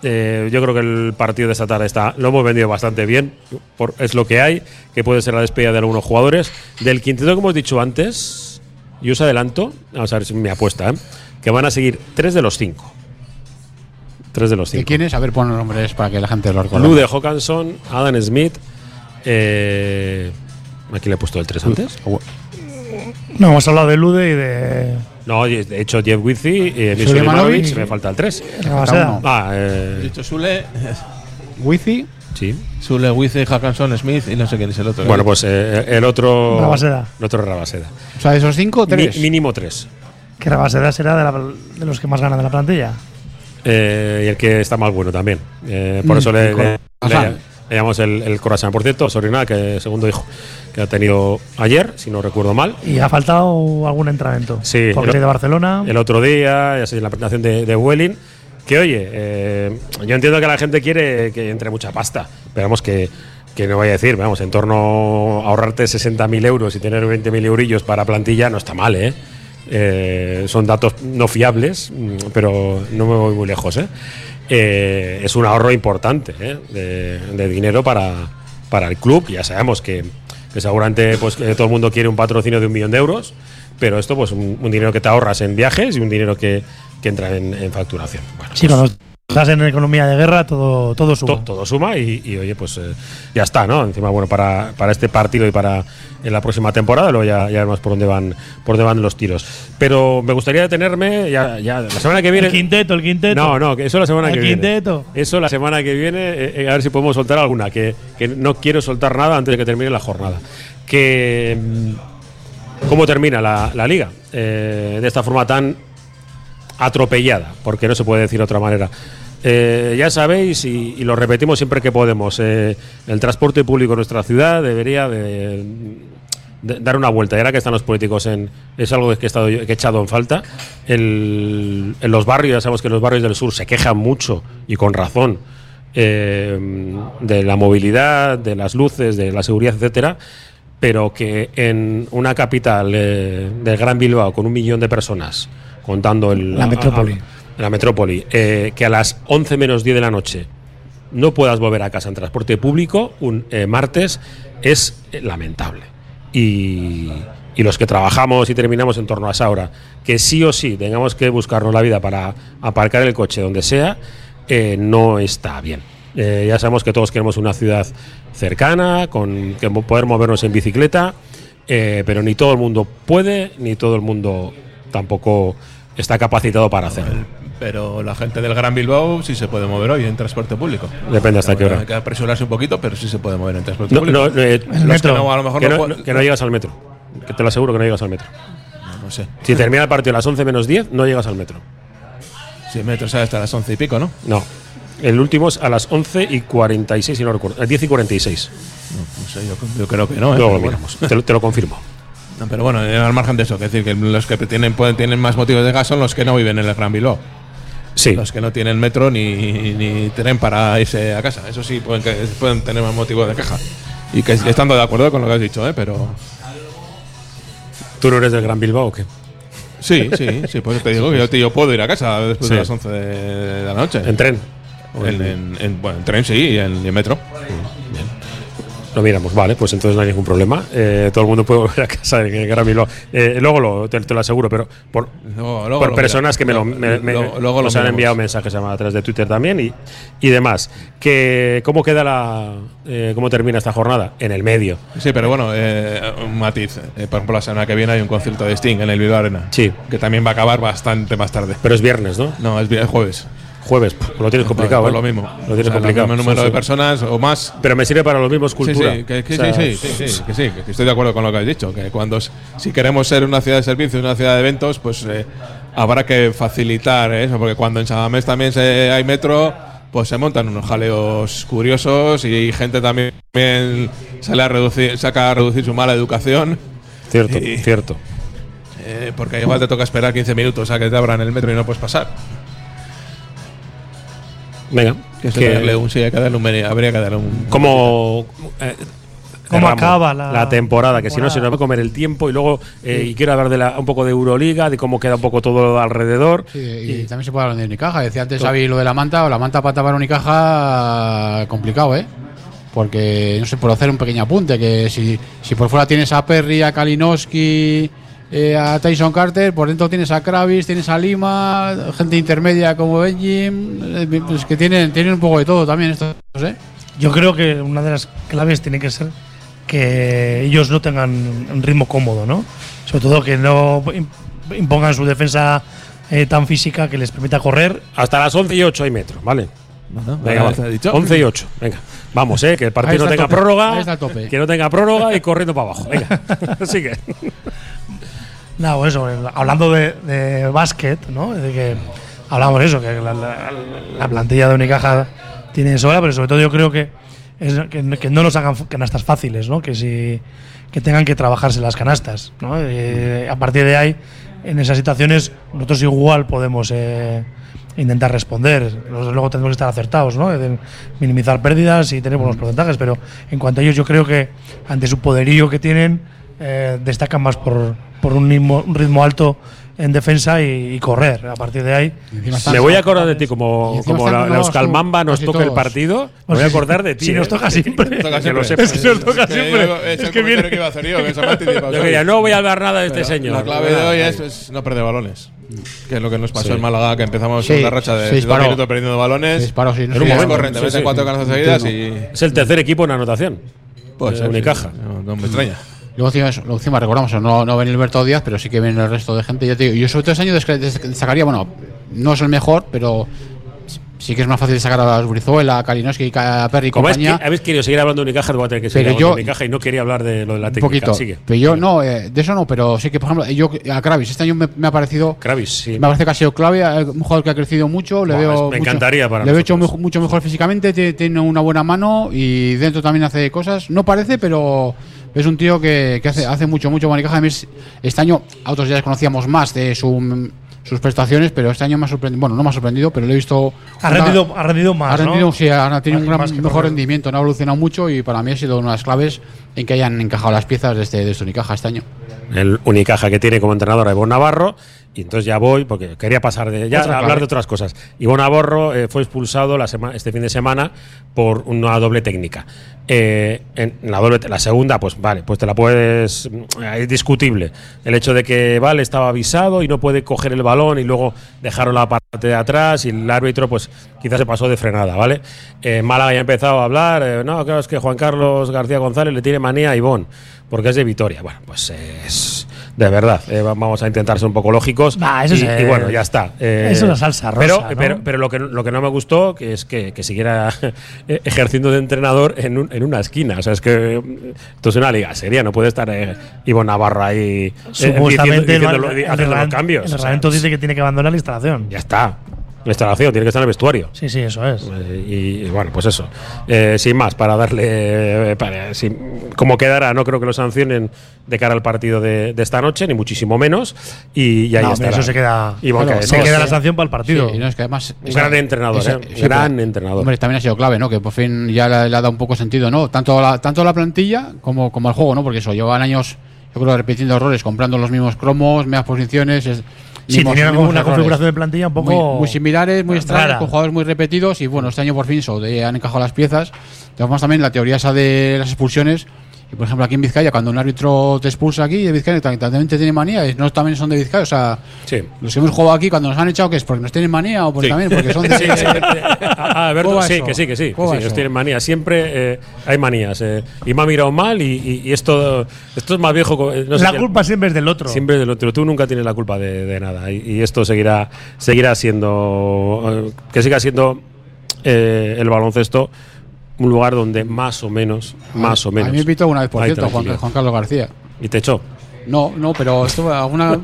eh, yo creo que el partido de esta tarde está, lo hemos vendido bastante bien, por- es lo que hay, que puede ser la despedida de algunos jugadores. Del quinteto que hemos dicho antes, yo os adelanto, vamos a ver si me apuesta, ¿eh? que van a seguir tres de los cinco. Tres de los ¿De cinco. quién es? A ver, pon los nombres para que la gente lo recuerde. Lude Hawkinson, Adam Smith. Eh, aquí le he puesto el 3 antes. No, hemos hablado de Lude y de. No, de hecho, Jeff Wizzy, eh, Sulemanovic. Me falta el 3. Rabaseda. Ah, eh, Dicho Sule, Wizzy. Sí. Sule, Wize, Hackanson, Smith y no sé quién es el otro. Bueno, pues eh, el otro. Rabaseda. El otro Rabaseda. O sea, de esos cinco, tres. Mi- mínimo 3. Que Rabaseda será de, la- de los que más ganan de la plantilla. Eh, y el que está más bueno también. Eh, por Mm, eso le, le- le- llamamos el, el Corazón. Por cierto, Sorina, que segundo hijo que ha tenido ayer, si no recuerdo mal. Y ha faltado algún entrenamiento. Sí, Porque el- de Barcelona. El otro día, ya sé, la presentación de, de Welling. Que oye, eh, yo entiendo que la gente quiere que entre mucha pasta, pero vamos, que, que no vaya a decir, vamos, en torno a ahorrarte 60.000 euros y tener 20.000 eurillos para plantilla no está mal, ¿eh? Eh, son datos no fiables, pero no me voy muy lejos, ¿eh? Eh, es un ahorro importante ¿eh? de, de dinero para, para el club. Ya sabemos que, que seguramente pues, todo el mundo quiere un patrocinio de un millón de euros, pero esto, pues un, un dinero que te ahorras en viajes y un dinero que, que entra en, en facturación. Bueno, Sí, cuando estás en economía de guerra, todo, todo suma. to- todo suma y, y, oye, pues eh, ya está, ¿no? Encima, bueno, para, para este partido y para en la próxima temporada, luego ya, ya veremos por dónde van, por dónde van los tiros. Pero me gustaría detenerme ya, ya la semana que viene. El quinteto, el quinteto. No, no, eso la semana El que viene. quinteto. Eso la semana que viene, eh, eh, a ver si podemos soltar alguna, que, que no quiero soltar nada antes de que termine la jornada. Que mm, cómo termina la, la liga eh, de esta forma tan atropellada, porque no se puede decir de otra manera. Eh, ya sabéis, y, lo repetimos siempre que podemos, eh, el transporte público en nuestra ciudad debería de, de dar una vuelta. Y ahora que están los políticos en. Es algo que he, estado, echado en falta. En los barrios, ya sabemos que los barrios del sur se quejan mucho y con razón eh, de la movilidad, de las luces, de la seguridad, etcétera. Pero que en una capital del Gran Bilbao con un millón de personas, contando el, La metrópoli. a- a- la metrópoli, eh, que a las 11 menos 10 de la noche no puedas volver a casa en transporte público un eh, martes es eh, lamentable. Y, y los que trabajamos y terminamos en torno a esa hora, que sí o sí tengamos que buscarnos la vida para aparcar el coche donde sea, eh, no está bien. Eh, ya sabemos que todos queremos una ciudad cercana, con que poder movernos en bicicleta, pero ni todo el mundo puede, ni todo el mundo tampoco está capacitado para hacerlo. Pero la gente del Gran Bilbao sí se puede mover hoy en transporte público. Depende hasta qué hora. Hay que apresurarse un poquito, pero sí se puede mover en transporte No, público. no, eh, que no, a lo mejor que no no- que no llegas al metro. Que te lo aseguro que no llegas al metro. No sé. Si termina el partido a las 11 menos 10, no llegas al metro. Si el metro sale hasta las 11 y pico, ¿no? No. El último es a las 11 y 46, si no recuerdo. A 10 y 46. No sé, yo, yo creo que no. ¿eh? Luego lo miramos. Te, lo- te lo confirmo. No, pero bueno, al margen de eso, que decir que los que tienen, pueden, tienen más motivos de gas son los que no viven en el Gran Bilbao. Sí. Los que no tienen metro ni, ni tren para irse a casa. Eso sí, pueden, pueden tener más motivos de queja. Y que estando de acuerdo con lo que has dicho, ¿eh? pero. ¿Tú no eres del Gran Bilbao o qué? Sí, sí, sí, pues te digo que yo, yo puedo ir a casa después Sí. de las 11 de, de la noche. ¿En tren? ¿O En, en- en- en- bueno, en tren sí, y en, y en metro. Lo miramos, vale, pues entonces no hay ningún problema. Eh, todo el mundo puede volver a casa en Bilbao. Eh, luego lo, te, te lo aseguro, pero por, luego por lo personas que me, lo, miramos. me- me- Luego- luego lo nos han enviado mensajes a través de Twitter también y, y demás. Que, ¿Cómo queda la. eh, ¿Cómo termina esta jornada? En el medio. Sí, pero bueno, eh, un matiz. Eh, por ejemplo, la semana que viene hay un concierto de Sting en el Bilbao Arena. Sí. Que también va a acabar bastante más tarde. Pero es viernes, ¿no? No, es viernes, jueves. Jueves, pues lo tienes complicado, Pues ¿eh? lo mismo. Lo tienes O sea, complicado. El número Sí, de sí. personas o más. Pero me sirve para los mismos cultura. Sí, sí, que, que O sea, sí, sí, que sí, que estoy de acuerdo con lo que has dicho. Que cuando si queremos ser una ciudad de servicio, una ciudad de eventos, pues eh, habrá que facilitar eso, porque cuando en Sadamés también se, hay metro, pues se montan unos jaleos curiosos y gente también sale a reducir, saca a reducir su mala educación. Cierto, Y- cierto. eh, porque igual te toca esperar 15 minutos a que te abran el metro y no puedes pasar. Venga. Que que- darle un, sí, hay que darle un, habría que darle un. ¿Cómo, eh, ¿Cómo cerramos acaba la temporada? Que si no, se nos va a comer el tiempo. Y luego, eh, y quiero hablar de la, un poco de Euroliga, de cómo queda un poco todo alrededor. Sí, y, también se puede hablar de Unicaja. Decía antes Xavi lo de la manta, o la manta para tapar Unicaja, complicado, ¿eh? Porque, no sé, por hacer un pequeño apunte, que si, si por fuera tienes a Perry, a Kalinowski, eh, a Tyson Carter, por dentro tienes a Kravis, tienes a Lima, gente intermedia como Benji, eh, pues que tienen, tienen un poco de todo también estos, ¿eh? Yo creo que una de las claves tiene que ser que ellos no tengan un ritmo cómodo, ¿no? Sobre todo que no im- impongan su defensa eh, tan física que les permita correr. Hasta las 11 y 8 hay metro, ¿vale? Bueno, Venga, ¿ya va. te ha dicho? 11 y 8. Venga, vamos, eh, que el partido no tenga tope, prórroga. Que no tenga prórroga y corriendo para abajo. Venga, sigue. Nada, pues eso, hablando de, de básquet, ¿no? De que hablamos de eso, que la, la- la plantilla de Unicaja tiene sobra, pero sobre todo yo creo que, que, no nos hagan canastas fáciles, ¿no? Que si que tengan que trabajarse las canastas, ¿no? Eh, a partir de ahí, en esas situaciones, nosotros igual podemos eh, intentar responder. Luego tenemos que estar acertados, ¿no? Minimizar pérdidas y tener buenos porcentajes, pero en cuanto a ellos, yo creo que ante su poderío que tienen, eh, destacan más por, por un, ritmo, un ritmo alto en defensa y, y correr. A partir de ahí, Me voy a acordar de ti como, como la, la todos Euskal tú, Mamba nos toque el partido. Me voy a acordar de ti. Sí, nos eh. toca siempre. Toca Que lo siempre. Es que nos toca siempre. yo- es que viene- comentario que iba a hacer yo, que. Yo no voy a hablar nada de este Pero señor. La clave de hoy es, es no perder balones. Que es lo que nos pasó Sí. en Málaga, que empezamos Sí, una racha de dos minutos perdiendo balones. Se disparó, sí, no en un momento corren, sí. cuatro seguidas y. Es el tercer equipo en anotación. Pues de Unicaja. No me extraña. Luego encima, luego encima recordamos, no, no ven Alberto Díaz, pero sí que ven el resto de gente. Yo, te digo, yo sobre todo este año destacaría, bueno, no es el mejor, pero sí que es más fácil sacar a las Brizuela, a Kalinowski, a Perry y Como es que compañía. habéis querido seguir hablando de Unicaja, voy a tener que seguir Pero hablando yo- de Unicaja y no quería hablar de lo de la un técnica. poquito. Sigue. Pero yo no, eh, de eso no, pero sí que, por ejemplo, yo a Kravis este año me, me ha parecido. Kravis, sí. Me parece que ha sido clave, eh, un jugador que ha crecido mucho. Le veo me mucho- encantaría para Le veo hecho mucho mejor físicamente, tiene una buena mano y dentro también hace cosas. No parece, pero es un tío que, que hace, hace mucho, mucho Bonicaja. Además, Este año, a otros ya les conocíamos más de su- sus prestaciones, pero este año me ha sorprendido. Bueno, no me ha sorprendido, pero lo he visto. ha, una- rendido, ha rendido más. ha rendido, ¿no? sí, ha tenido un gran, mejor rendimiento, no ha evolucionado mucho y para mí ha sido una de las claves en que hayan encajado las piezas de este, de este Unicaja este año. El Unicaja que tiene como entrenador a Ivonne Navarro. Y entonces ya voy, porque quería pasar de ya Otra a hablar de otras cosas. Ivonne Navarro eh, fue expulsado la sema- este fin de semana por una doble técnica. Eh, en la doble, la segunda, pues vale, pues te la puedes. mm, Es discutible. El hecho de que vale estaba avisado y no puede coger el balón y luego dejaron la parte de atrás y el árbitro, pues quizás se pasó de frenada, ¿vale? Eh, Málaga ya ha empezado a hablar. no, claro, es que Juan Carlos García González le tiene manía a Ivonne porque es de Vitoria. Bueno, pues es De verdad, eh, vamos a intentar ser un poco lógicos. Bah, eso y, es, y bueno, ya está. Eh, es una salsa rosa, Pero, ¿no? pero, pero lo, que, lo que no me gustó que es que, que siguiera eh, ejerciendo de entrenador en, un- en una esquina. O sea, es que esto es una liga seria, no puede estar eh, Ivo Navarro ahí eh, Supuestamente diciendo- el, diciéndolo- el haciendo los cambios. el O sea, reglamento dice que tiene que abandonar la instalación. Ya está. La instalación tiene que estar en el vestuario. Sí, sí, eso es. Eh, y, y bueno, pues eso. Eh, sin más, para darle. eh, para- sin- como quedará, no creo que lo sancionen de cara al partido de, de esta noche, ni muchísimo menos. Y, y ahí No, está. eso se queda- Y bueno, Claro, que se no, queda sí. la sanción para el partido. Sí, y no, es que además, Un gran entrenador, esa- ¿eh? sí, Gran pero, entrenador. Hombre, también ha sido clave, ¿no? Que por fin ya le, le ha dado un poco sentido, ¿no? Tanto la, tanto la plantilla como, como el juego, ¿no? Porque eso, llevan años, yo creo, repitiendo errores, comprando los mismos cromos, medias posiciones. Es, Sí, mismos una errores. configuración de plantilla un poco Muy, muy similares, muy extrañas, con jugadores muy repetidos. Y bueno, este año por fin de- han encajado las piezas. Tenemos también la teoría esa de las expulsiones. Y por ejemplo, aquí en Vizcaya, cuando un árbitro te expulsa aquí de Vizcaya, también te tiene manía. y No también son de Vizcaya, o sea, los que hemos jugado aquí, cuando nos han echado, que es porque nos tienen manía o porque Sí. también porque son de. Sí, sí, Alberto, ¿Cómo va sí, que sí, que sí. que ¿Cómo sí, va ellos eso? tienen manías. Siempre eh, hay manías. eh. Y me ha mirado mal y, y- y esto, esto es más viejo. eh, no sé la culpa siempre es del otro. Siempre es del otro. Tú nunca tienes la culpa de, de nada. Y, y esto seguirá, seguirá siendo. eh, que siga siendo eh, el baloncesto un lugar donde más o menos, más o menos. A mí me invitó una vez, por cierto, Juan. Juan Carlos García. ¿Y te echó? No, no, pero estuve alguna.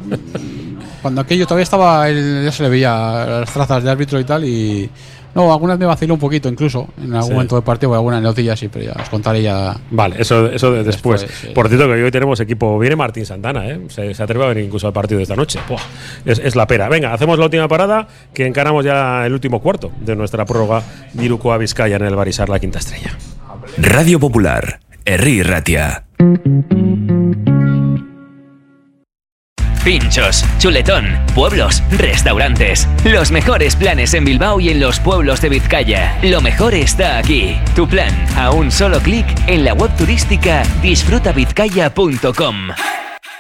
cuando aquello todavía estaba, él, ya se le veía las trazas de árbitro y tal, y. No, algunas me vaciló un poquito incluso, en algún Sí. momento del partido, alguna notilla sí, pero ya os contaré ya. Vale, eso, eso de después. Después, sí. Por cierto, que hoy tenemos equipo. Viene Martín Santana, ¿eh? Se, se atreve a venir incluso al partido de esta noche. Buah, es, es la pera. Venga, hacemos la última parada, que encaramos ya el último cuarto de nuestra prórroga de Iruko a Vizcaya en el Barisar La Quinta Estrella. Radio Popular, Herri Ratia. Pinchos, chuletón, pueblos, restaurantes. Los mejores planes en Bilbao y en los pueblos de Vizcaya. Lo mejor está aquí. Tu plan, a un solo clic en la web turística disfrutavizcaya.com.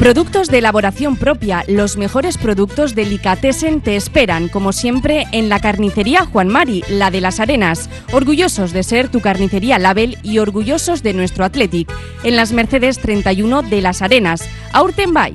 Productos de elaboración propia, los mejores productos Delicatessen te esperan, como siempre, en la carnicería Juan Mari, la de las Arenas. Orgullosos de ser tu carnicería Label y orgullosos de nuestro Athletic, en las Mercedes 31 de las Arenas. Aurten Bay.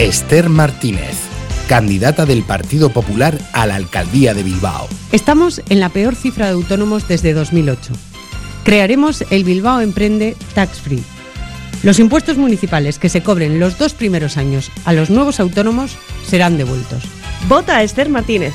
Esther Martínez, candidata del Partido Popular a la alcaldía de Bilbao. Estamos en la peor cifra de autónomos desde 2008. Crearemos el Bilbao Emprende Tax Free. Los impuestos municipales que se cobren los dos primeros años a los nuevos autónomos serán devueltos. Vota a Esther Martínez.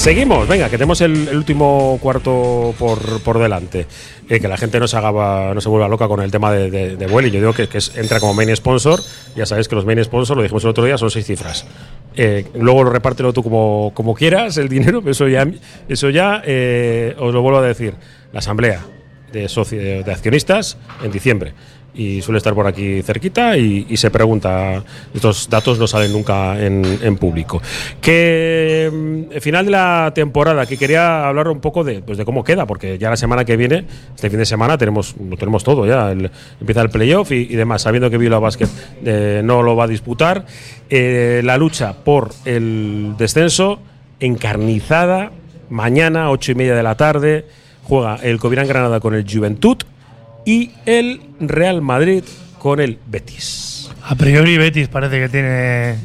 seguimos. Venga, que tenemos el, el último cuarto por, por delante. Eh, que la gente no se haga, no se vuelva loca con el tema de, de, de Vueling. Yo digo que, que es- entra como main sponsor. Ya sabéis que los main sponsors, lo dijimos el otro día, son seis cifras. Eh, luego lo repártelo tú como, como quieras, el dinero, pero eso ya, eso ya eh, os lo vuelvo a decir. La asamblea de, soci- de accionistas en diciembre. Y suele estar por aquí cerquita y, se pregunta. Estos datos no salen nunca en, público. Que mm, final de la temporada, que quería hablar un poco de, pues de cómo queda, porque ya la semana que viene, este fin de semana, tenemos, lo tenemos todo ya. empieza el playoff y, demás, sabiendo que Bilbao Basket eh, no lo va a disputar. Eh, la lucha por el descenso encarnizada. Mañana, ocho y media de la tarde, juega el Covirán Granada con el Juventud y el Real Madrid con el Betis. A priori Betis parece que tiene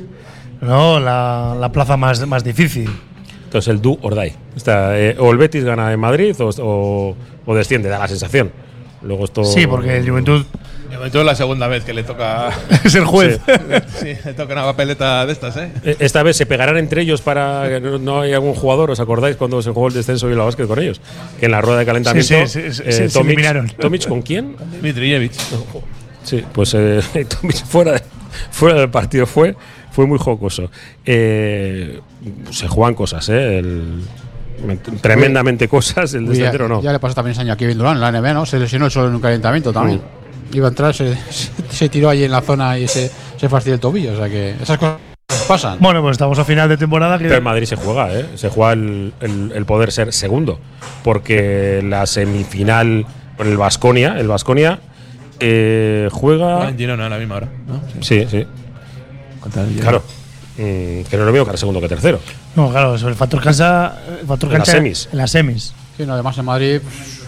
¿no? la, la plaza más, más difícil. Entonces el do or die. Está, eh, o el Betis gana en Madrid o, o- o desciende, da la sensación. Luego esto. Sí, porque el Juventud Juventud es la segunda vez que le toca. es el juez. Sí, le toca una papeleta de estas, ¿eh? Eh, Esta vez se pegarán entre ellos para que no, no hay algún jugador. ¿Os acordáis cuando se jugó el descenso y la básquet con ellos? Que en la rueda de calentamiento. Sí, sí, sí, sí, se Tomic- eliminaron. ¿Tomic con quién? Dmitrijevic. Sí, pues eh, Tomic fuera, de- fuera del partido fue, fue muy jocoso. Eh, se juegan cosas, ¿eh? El- tremendamente cosas. El descentero no. ya le pasó también ese año a Kevin Durant en la NBA, ¿no? Se lesionó el solo en un calentamiento también. Iba a entrar, se, se- tiró allí en la zona y se, se fastidió el tobillo. O sea que esas cosas pasan. Bueno, pues estamos a final de temporada. Que Pero en Madrid se juega, ¿eh? Se juega el, el- el poder ser segundo. Porque la semifinal con el Vasconia, el Vasconia juega. En Girona a la misma hora, ¿no? Sí, sí. Girona. Claro. Mm, que no lo mismo que era segundo que tercero. No, claro, eso, el factor cancha. El factor En las semis. En las semis. Sí, no, además en Madrid,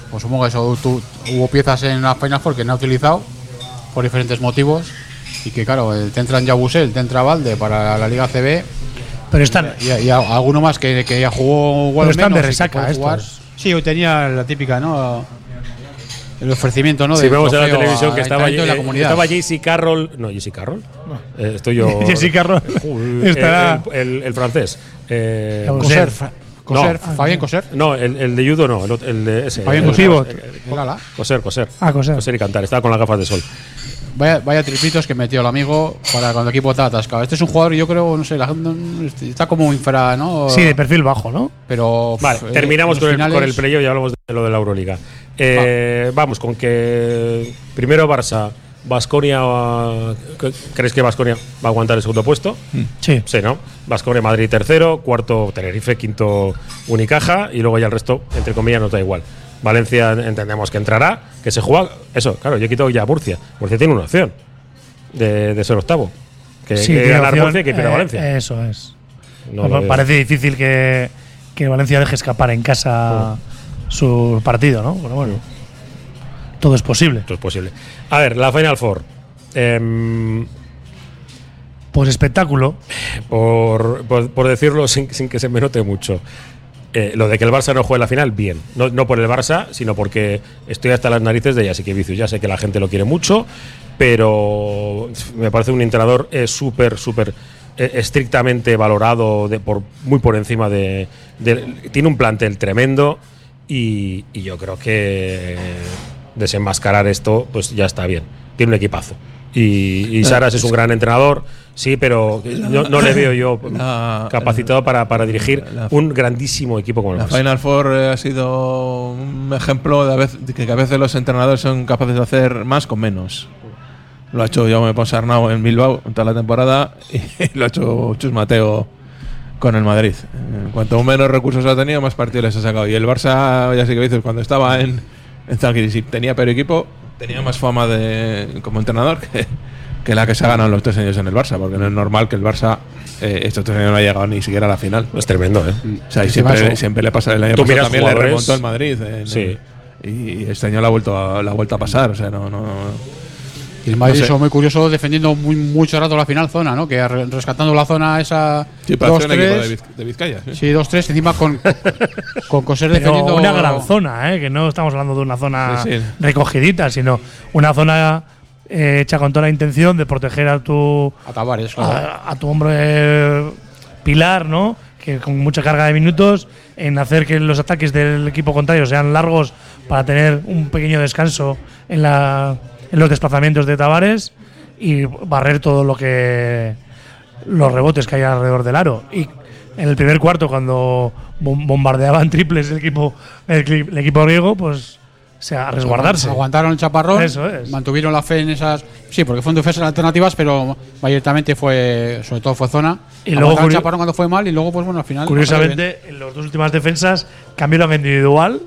pues supongo que eso, tu- hubo piezas en la Final Four que no ha utilizado por diferentes motivos. Y que, claro, el te entra en Yabusel, te entra Valde para la Liga CB. Pero están. Y, alguno más que, que ya jugó igual Pero están menos de resaca estos. Sí, hoy tenía la típica, ¿no? El ofrecimiento, ¿no? Si vemos en la televisión que estaba, de la eh, comunidad. estaba JC Carroll. No, JC Carroll. Eh, estoy yo. Jesse Carroll Joder, estará- El, el- el francés. Eh, Coser, Coser, no. Fabián Coser. No, el, el de judo no, el, de ese. Fabián Coser. El ala. Coser, coser. Ah, coser. Coser y cantar. Estaba con las gafas de sol. Vaya, vaya tripitos que metió el amigo para cuando el equipo estaba atascado. Este es un jugador, yo creo, no sé, la gente no- está como infra, ¿no? Sí, de perfil bajo, ¿no? Pero. Vale, eh, terminamos con el, con finales- el playoff y hablamos de lo de la Euroliga. Eh, Vamos, con que primero Barça, Basconia. ¿Crees que Basconia va a aguantar el segundo puesto? Sí. Sí, ¿no? Basconia, Madrid tercero, cuarto Tenerife, quinto Unicaja y luego ya el resto, entre comillas, nos da igual. Valencia entendemos que entrará, que se juega. Eso, claro, yo he quitado ya Murcia. Murcia tiene una opción de, de ser octavo. Que, Sí, que ganar opción, Murcia y que pierda eh, Valencia. Eso es. No parece difícil que, que Valencia deje escapar en casa su partido, ¿no? Pero bueno. Todo es posible. Todo es posible. A ver, la Final Four. Pues espectáculo. por, por- por decirlo sin, sin que se me note mucho. Eh, lo de que el Barça no juegue la final, bien. No, no por el Barça, sino porque estoy hasta las narices de Jasique Vicius. Ya sé que la gente lo quiere mucho, pero me parece un entrenador eh, súper, súper eh, estrictamente valorado, de, por, muy por encima de, de- Tiene un plantel tremendo y, y yo creo que desenmascarar esto, pues ya está bien. Tiene un equipazo. Y, y Saras es un gran entrenador, sí, pero no, no le veo yo La- capacitado para, para dirigir la- un grandísimo equipo como el La Barça. Final Four eh, ha sido un ejemplo de, a de que a veces los entrenadores son capaces de hacer más con menos. Lo ha hecho Jaume Ponsarnau en Bilbao toda la temporada y lo ha hecho Chus Mateo con el Madrid. Eh, Cuanto menos recursos ha tenido, más partidos les ha sacado. Y el Barça, ya sé que dices, cuando estaba en, en Zalgiris y tenía peor equipo, tenía más fama de como entrenador que, que la que se ha ganado en los tres años en el Barça, porque no es normal que el Barça eh, estos tres años no haya llegado ni siquiera a la final. Es tremendo, ¿eh? O sea, y siempre, siempre le pasa el año pasado también le remontó el Madrid. en- Sí. Y este año la ha vuelto a, la ha vuelto a pasar. O sea, no, no, Y el Madrid no sé. muy curioso defendiendo muy, mucho rato la final zona, ¿no? Que re- rescatando la zona esa. Sí, parece un equipo de, 2-3. Viz- de Vizcaya. sí. Sí, 2-3, encima con, con Coser Pero defendiendo. una gran zona, ¿eh? que no estamos hablando de una zona Sí, sí. recogidita, sino una zona eh, hecha con toda la intención de proteger a tu A Tavares, claro. a, a tu hombre pilar, ¿no? Que con mucha carga de minutos, en hacer que los ataques del equipo contrario sean largos para tener un pequeño descanso en, la, en los desplazamientos de Tavares y barrer todo lo que los rebotes que hay alrededor del aro. Y en el primer cuarto, cuando bom- bombardeaban triples el equipo, el, el equipo griego, pues o sea, a resguardarse. Aguantaron el chaparrón. Eso es. Mantuvieron la fe en esas. Sí, porque fueron defensas alternativas, pero mayoritariamente fue. Sobre todo fue zona. Y luego el chaparrón cuando fue mal y luego, pues bueno, al final. Curiosamente, en las dos últimas defensas cambiaron individual,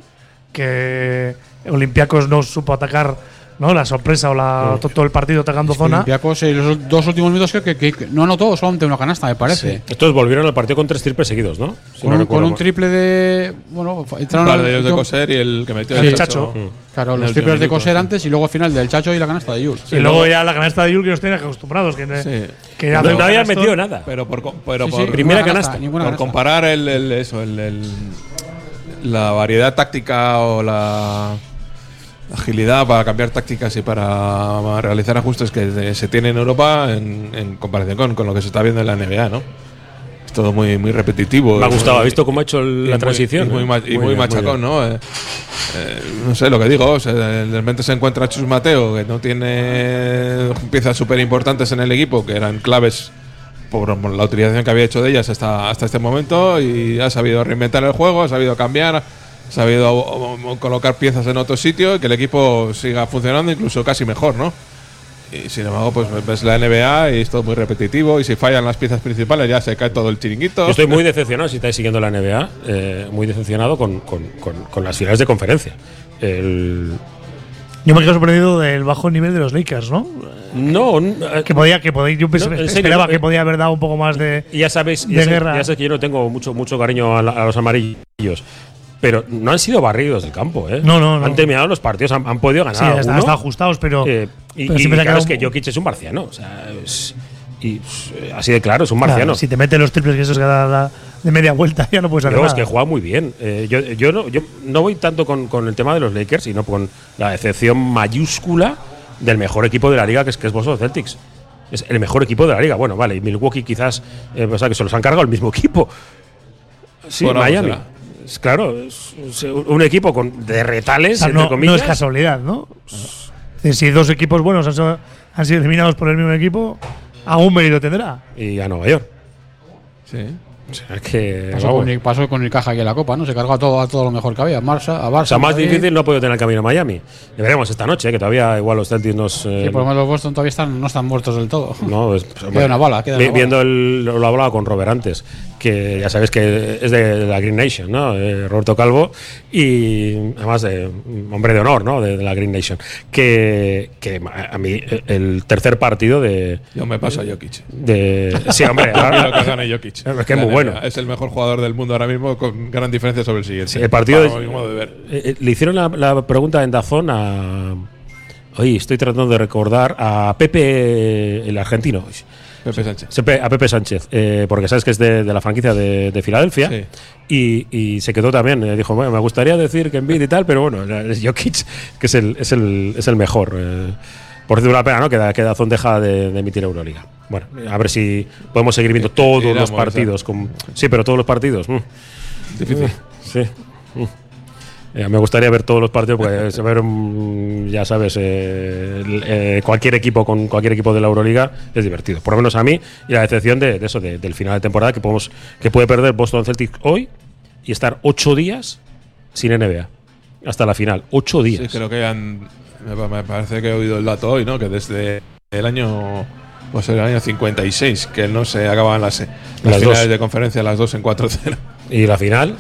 que Olympiacos no supo atacar ¿no? la sorpresa o la, to- todo el partido atacando zona. Olympiacos, eh, los dos últimos minutos creo que, que- que no anotó solamente una canasta, me parece. Estos volvieron al partido con tres triples seguidos, ¿no? Si Con, no un, con triple de. Bueno, entraron al- de coser y el que metió Sí, el Chacho. Claro, En los triples de coser antes y luego al final del Chacho y la canasta de Yul. y luego ya la canasta de Yul que nos tienen acostumbrados. Que, que No, no habían metido nada. Pero por, pero Sí, por Primera canasta, por canasta. comparar el, el- eso, el, el- la variedad táctica o la agilidad para cambiar tácticas y para realizar ajustes que se tiene en Europa en, en comparación con, con lo que se está viendo en la NBA, ¿no? Es todo muy, muy repetitivo. Me ha gustado, ¿ha visto cómo ha hecho el- la muy- transición? Y muy, eh? y Muy muy machacón. ¿no? Eh, eh, no sé lo que digo. o sea, de repente se encuentra Chus Mateo, que no tiene piezas súper importantes en el equipo, que eran claves por la utilización que había hecho de ellas hasta, hasta este momento, y ha sabido reinventar el juego, ha sabido cambiar, sabido colocar piezas en otro sitio y que el equipo siga funcionando, incluso casi mejor, ¿no? Y sin embargo, pues ves la NBA y es todo muy repetitivo, y si fallan las piezas principales ya se cae todo el chiringuito. Yo estoy muy decepcionado, si estáis siguiendo la NBA, eh, muy decepcionado con, con- con- con las finales de conferencia. El, Yo me quedo sorprendido del bajo nivel de los Lakers, ¿no? no, eh, Que podía, que podía, yo No, serio, esperaba no, que eh, podía haber dado un poco más de. ya sabéis, de ya, sé- guerra. ya sé que yo no tengo mucho, mucho cariño a, la- a los amarillos. Pero no han sido barridos del campo, ¿eh? No, no, no. Han terminado los partidos, han, han podido ganar. Sí, están, ajustados, pero. Eh, y pero y siempre claro, es que Jokic es un marciano. O sea, es- y eh, así de claro, es un Claro, marciano. si te mete los triples que esos que da la- de media vuelta, ya no puedes hacer Luego es que juega muy bien. Eh, yo, yo, no, yo no voy tanto con, con el tema de los Lakers, sino con la decepción mayúscula del mejor equipo de la liga, que es, que es Boston Celtics. Es el mejor equipo de la liga. Bueno, vale, y Milwaukee quizás, eh, o sea, que se los han cargado el mismo equipo. Sí, Bueno, Miami. será. Es claro, es, es un equipo con, de O retales, sea, entre no, comillas. no es casualidad, ¿no? Es decir, Si dos equipos buenos han, sido- han sido eliminados por el mismo equipo, algún mérito tendrá. Y a Nueva York. Sí. O sea, que. Pasó con, el, pasó con el caja aquí en la copa, ¿no? Se cargó a todo, a todo lo mejor que había. Barça, a Barça. O sea, más Madrid. difícil no ha podido tener el camino a Miami. Le veremos esta noche, eh, que todavía igual los Celtics nos. eh, Sí, por lo menos los Boston todavía están, no están muertos del todo. No, es- Queda una bala, queda vi- una bala. Viendo el, lo hablaba con Robert antes, que ya sabes que es de, la Green Nation, ¿no? Eh, Roberto Calvo, y además de hombre de honor, ¿no? De, de la Green Nation. Que, que a mí eh, el tercer partido de. Yo me paso a Jokic. de sí, hombre. Ahora- quiero que Jokic. Es que es muy bueno. Es el mejor jugador del mundo ahora mismo con gran diferencia sobre el siguiente. Sí, el partido Para de- ver. eh, le hicieron la, la pregunta en Dazón a. Oye, estoy tratando de recordar a Pepe, el argentino. Pepe Sánchez. A Pepe Sánchez, eh, porque sabes que es de, de la franquicia de, de Filadelfia. Sí. Y, y se quedó también. eh, dijo, bueno, me gustaría decir que Embiid y tal, pero bueno, es Jokic, que es el, es el, es el mejor. eh. por decir una pena, ¿no? Que, Da- que Dazón deja de, de emitir Euroliga. Bueno, a ver si podemos seguir viendo todos irá a los partidos. con- sí, pero todos los partidos. mm. Difícil. Sí. Mm. Eh, me gustaría ver todos los partidos porque ver, mm, ya sabes, eh, eh, cualquier equipo con cualquier equipo de la Euroliga es divertido. Por lo menos a mí y la decepción de, de eso, de- del final de temporada que podemos que puede perder Boston Celtics hoy y estar ocho días sin NBA hasta la final. Ocho días. Sí, creo que han. Me, pa- me parece que he oído el dato hoy, ¿no? Que desde el año. Pues el año 56, que no se acababan las, las, Las finales dos. de conferencia, las dos en 4-0. Y la final,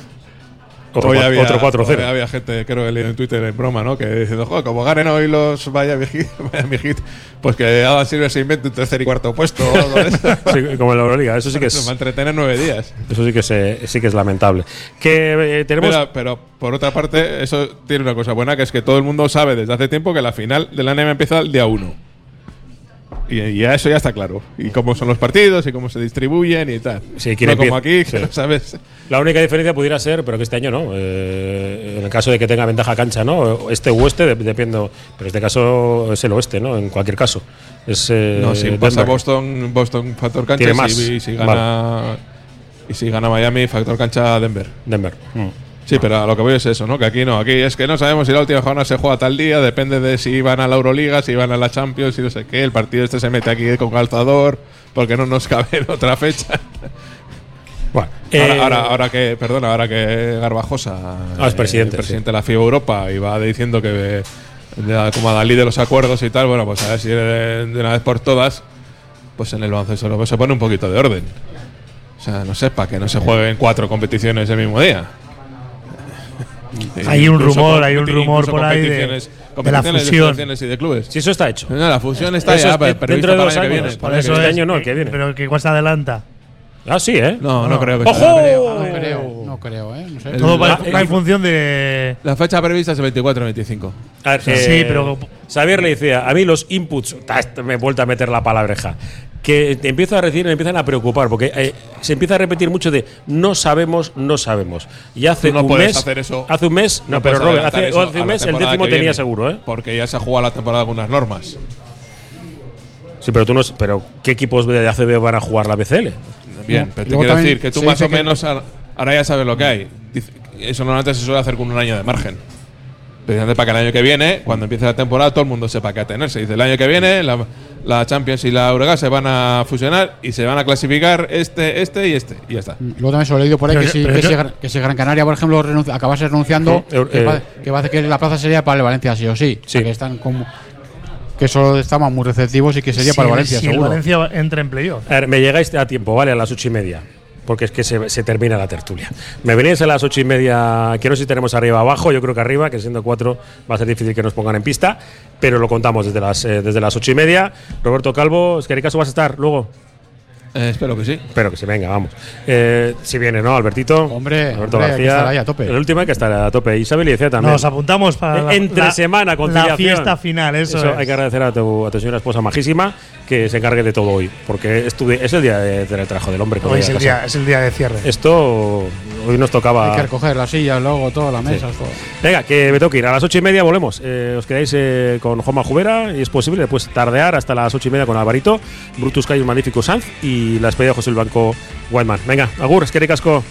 otro, Hoy había, otro hoy 4-0. había gente, creo que leí en Twitter en broma, ¿no? Que diciendo, joder, como ganen hoy los Miami Heat, pues que Adam Silver se invente un tercer y cuarto puesto o algo de eso. Sí, como en la Euroliga, eso sí que es, va a entretener nueve días. eso sí que, se- sí que es lamentable. Que eh, tenemos. Pero por otra parte, eso tiene una cosa buena, que es que todo el mundo sabe desde hace tiempo que la final de la NBA empieza el día 1. Y, y ya eso ya está claro. Y cómo son los partidos y cómo se distribuyen y tal. Sí, no como aquí, que no sabes. La única diferencia pudiera ser, pero que este año no. eh, en el caso de que tenga ventaja cancha, ¿no? Este o oeste, de- dependo. Pero en este caso es el oeste, ¿no? En cualquier caso. Es, eh, no, si pasa. Boston, Boston factor cancha Tiene y más. si, y si gana y si gana Miami factor cancha Denver. Denver. Mm. Sí, pero a lo que voy es eso, ¿no? Que aquí no, aquí es que no sabemos si la última jornada se juega tal día, depende de si van a la Euroliga, si van a la Champions, y no sé qué. El partido este se mete aquí con calzador, porque no nos cabe en otra fecha. Bueno, Eh, Ahora, ahora, ahora que, perdona, ahora que Garbajosa, Ah, es presidente, el presidente de la FIBA Europa, y va diciendo que como a Dalí de los acuerdos y tal, bueno, pues a ver si de, una vez por todas, pues en el baloncesto se pone un poquito de orden. O sea, no sé, para que no se jueguen cuatro competiciones el mismo día. Hay un rumor, hay un rumor por ahí de- de la fusión. selecciones y de clubes. Si eso está hecho. No, la fusión está Eso ya es de- dentro de dos el año que años. viene. Por eso este que año no, el que viene. Pero que igual se adelanta. Ah, sí, ¿eh? No, no, creo que ¡Ojo! sea. No creo, no creo, ¿eh? No sé. Todo va, en función de. La fecha prevista es el 24-25. A ver, Sí, eh, pero- Xavier le decía, a mí los inputs, me he vuelto a meter la palabreja, que te empiezo a decir, me empiezan a preocupar, porque eh, se empieza a repetir mucho de no sabemos, no sabemos. Y hace no un puedes mes, hacer eso. hace un mes, no, No pero Robert, hace, un mes el décimo tenía viene, seguro, ¿eh? Porque ya se ha jugado la temporada con unas normas. Sí, pero tú no, pero ¿qué equipos de ACB van a jugar la BCL? Bien, No, pero te quiero también decir que tú más o menos ahora- ya sabes lo que hay. Eso normalmente se suele hacer con un año de margen. Precisamente para que el año que viene, cuando empiece la temporada, todo el mundo sepa qué atenerse. Dice, el año que viene la, la Champions y la Euroliga se van a fusionar y se van a clasificar este, este y este. Y ya está. Luego también se lo he leído por ahí Pero que, yo- si, que, yo- si, Gran- que si Gran Canaria, por ejemplo, renunci- acabase renunciando, eh, que, eh, va, que va a hacer que la plaza sería para el Valencia, sí o sí. Sí. que están como. Que eso estaban muy receptivos y que sería para el Valencia, si el. Valencia entra en playoff. A ver, me llegáis a tiempo, ¿vale? A las ocho y media. Porque es que se, termina la tertulia. Me venís a las ocho y media. Quiero si tenemos arriba o abajo. Yo creo que arriba, que siendo cuatro va a ser difícil que nos pongan en pista. Pero lo contamos desde las, eh, desde las ocho y media. Roberto Calvo, es que caso vas a estar luego. Eh, espero que sí. Espero que sí, venga, vamos. Eh, si viene, ¿no, Albertito? Hombre, Alberto hombre, hay que García. estar ahí a tope. El último hay que estar a tope. Isabel y decía también. Nos apuntamos para la, Eh, Entre la- semana, conciliación. la fiesta final, eso, es. hay que agradecer a tu, a tu señora esposa majísima que se encargue de todo hoy. Porque es, tu di- es el día de- del trabajo del hombre. Hoy es el, Casa. día, es el día de cierre. Esto hoy nos tocaba. Hay que recoger las sillas, luego todo, las mesas, todo. Venga, que me tengo que ir. A las ocho y media volvemos. Eh, os quedáis eh, con Joma Jubera y es posible después tardear hasta las ocho y media con Alvarito, Brutus Cayo Magnífico Sanz y la despedida de José el Banco Whiteman. Venga, Agur, es que ricasco.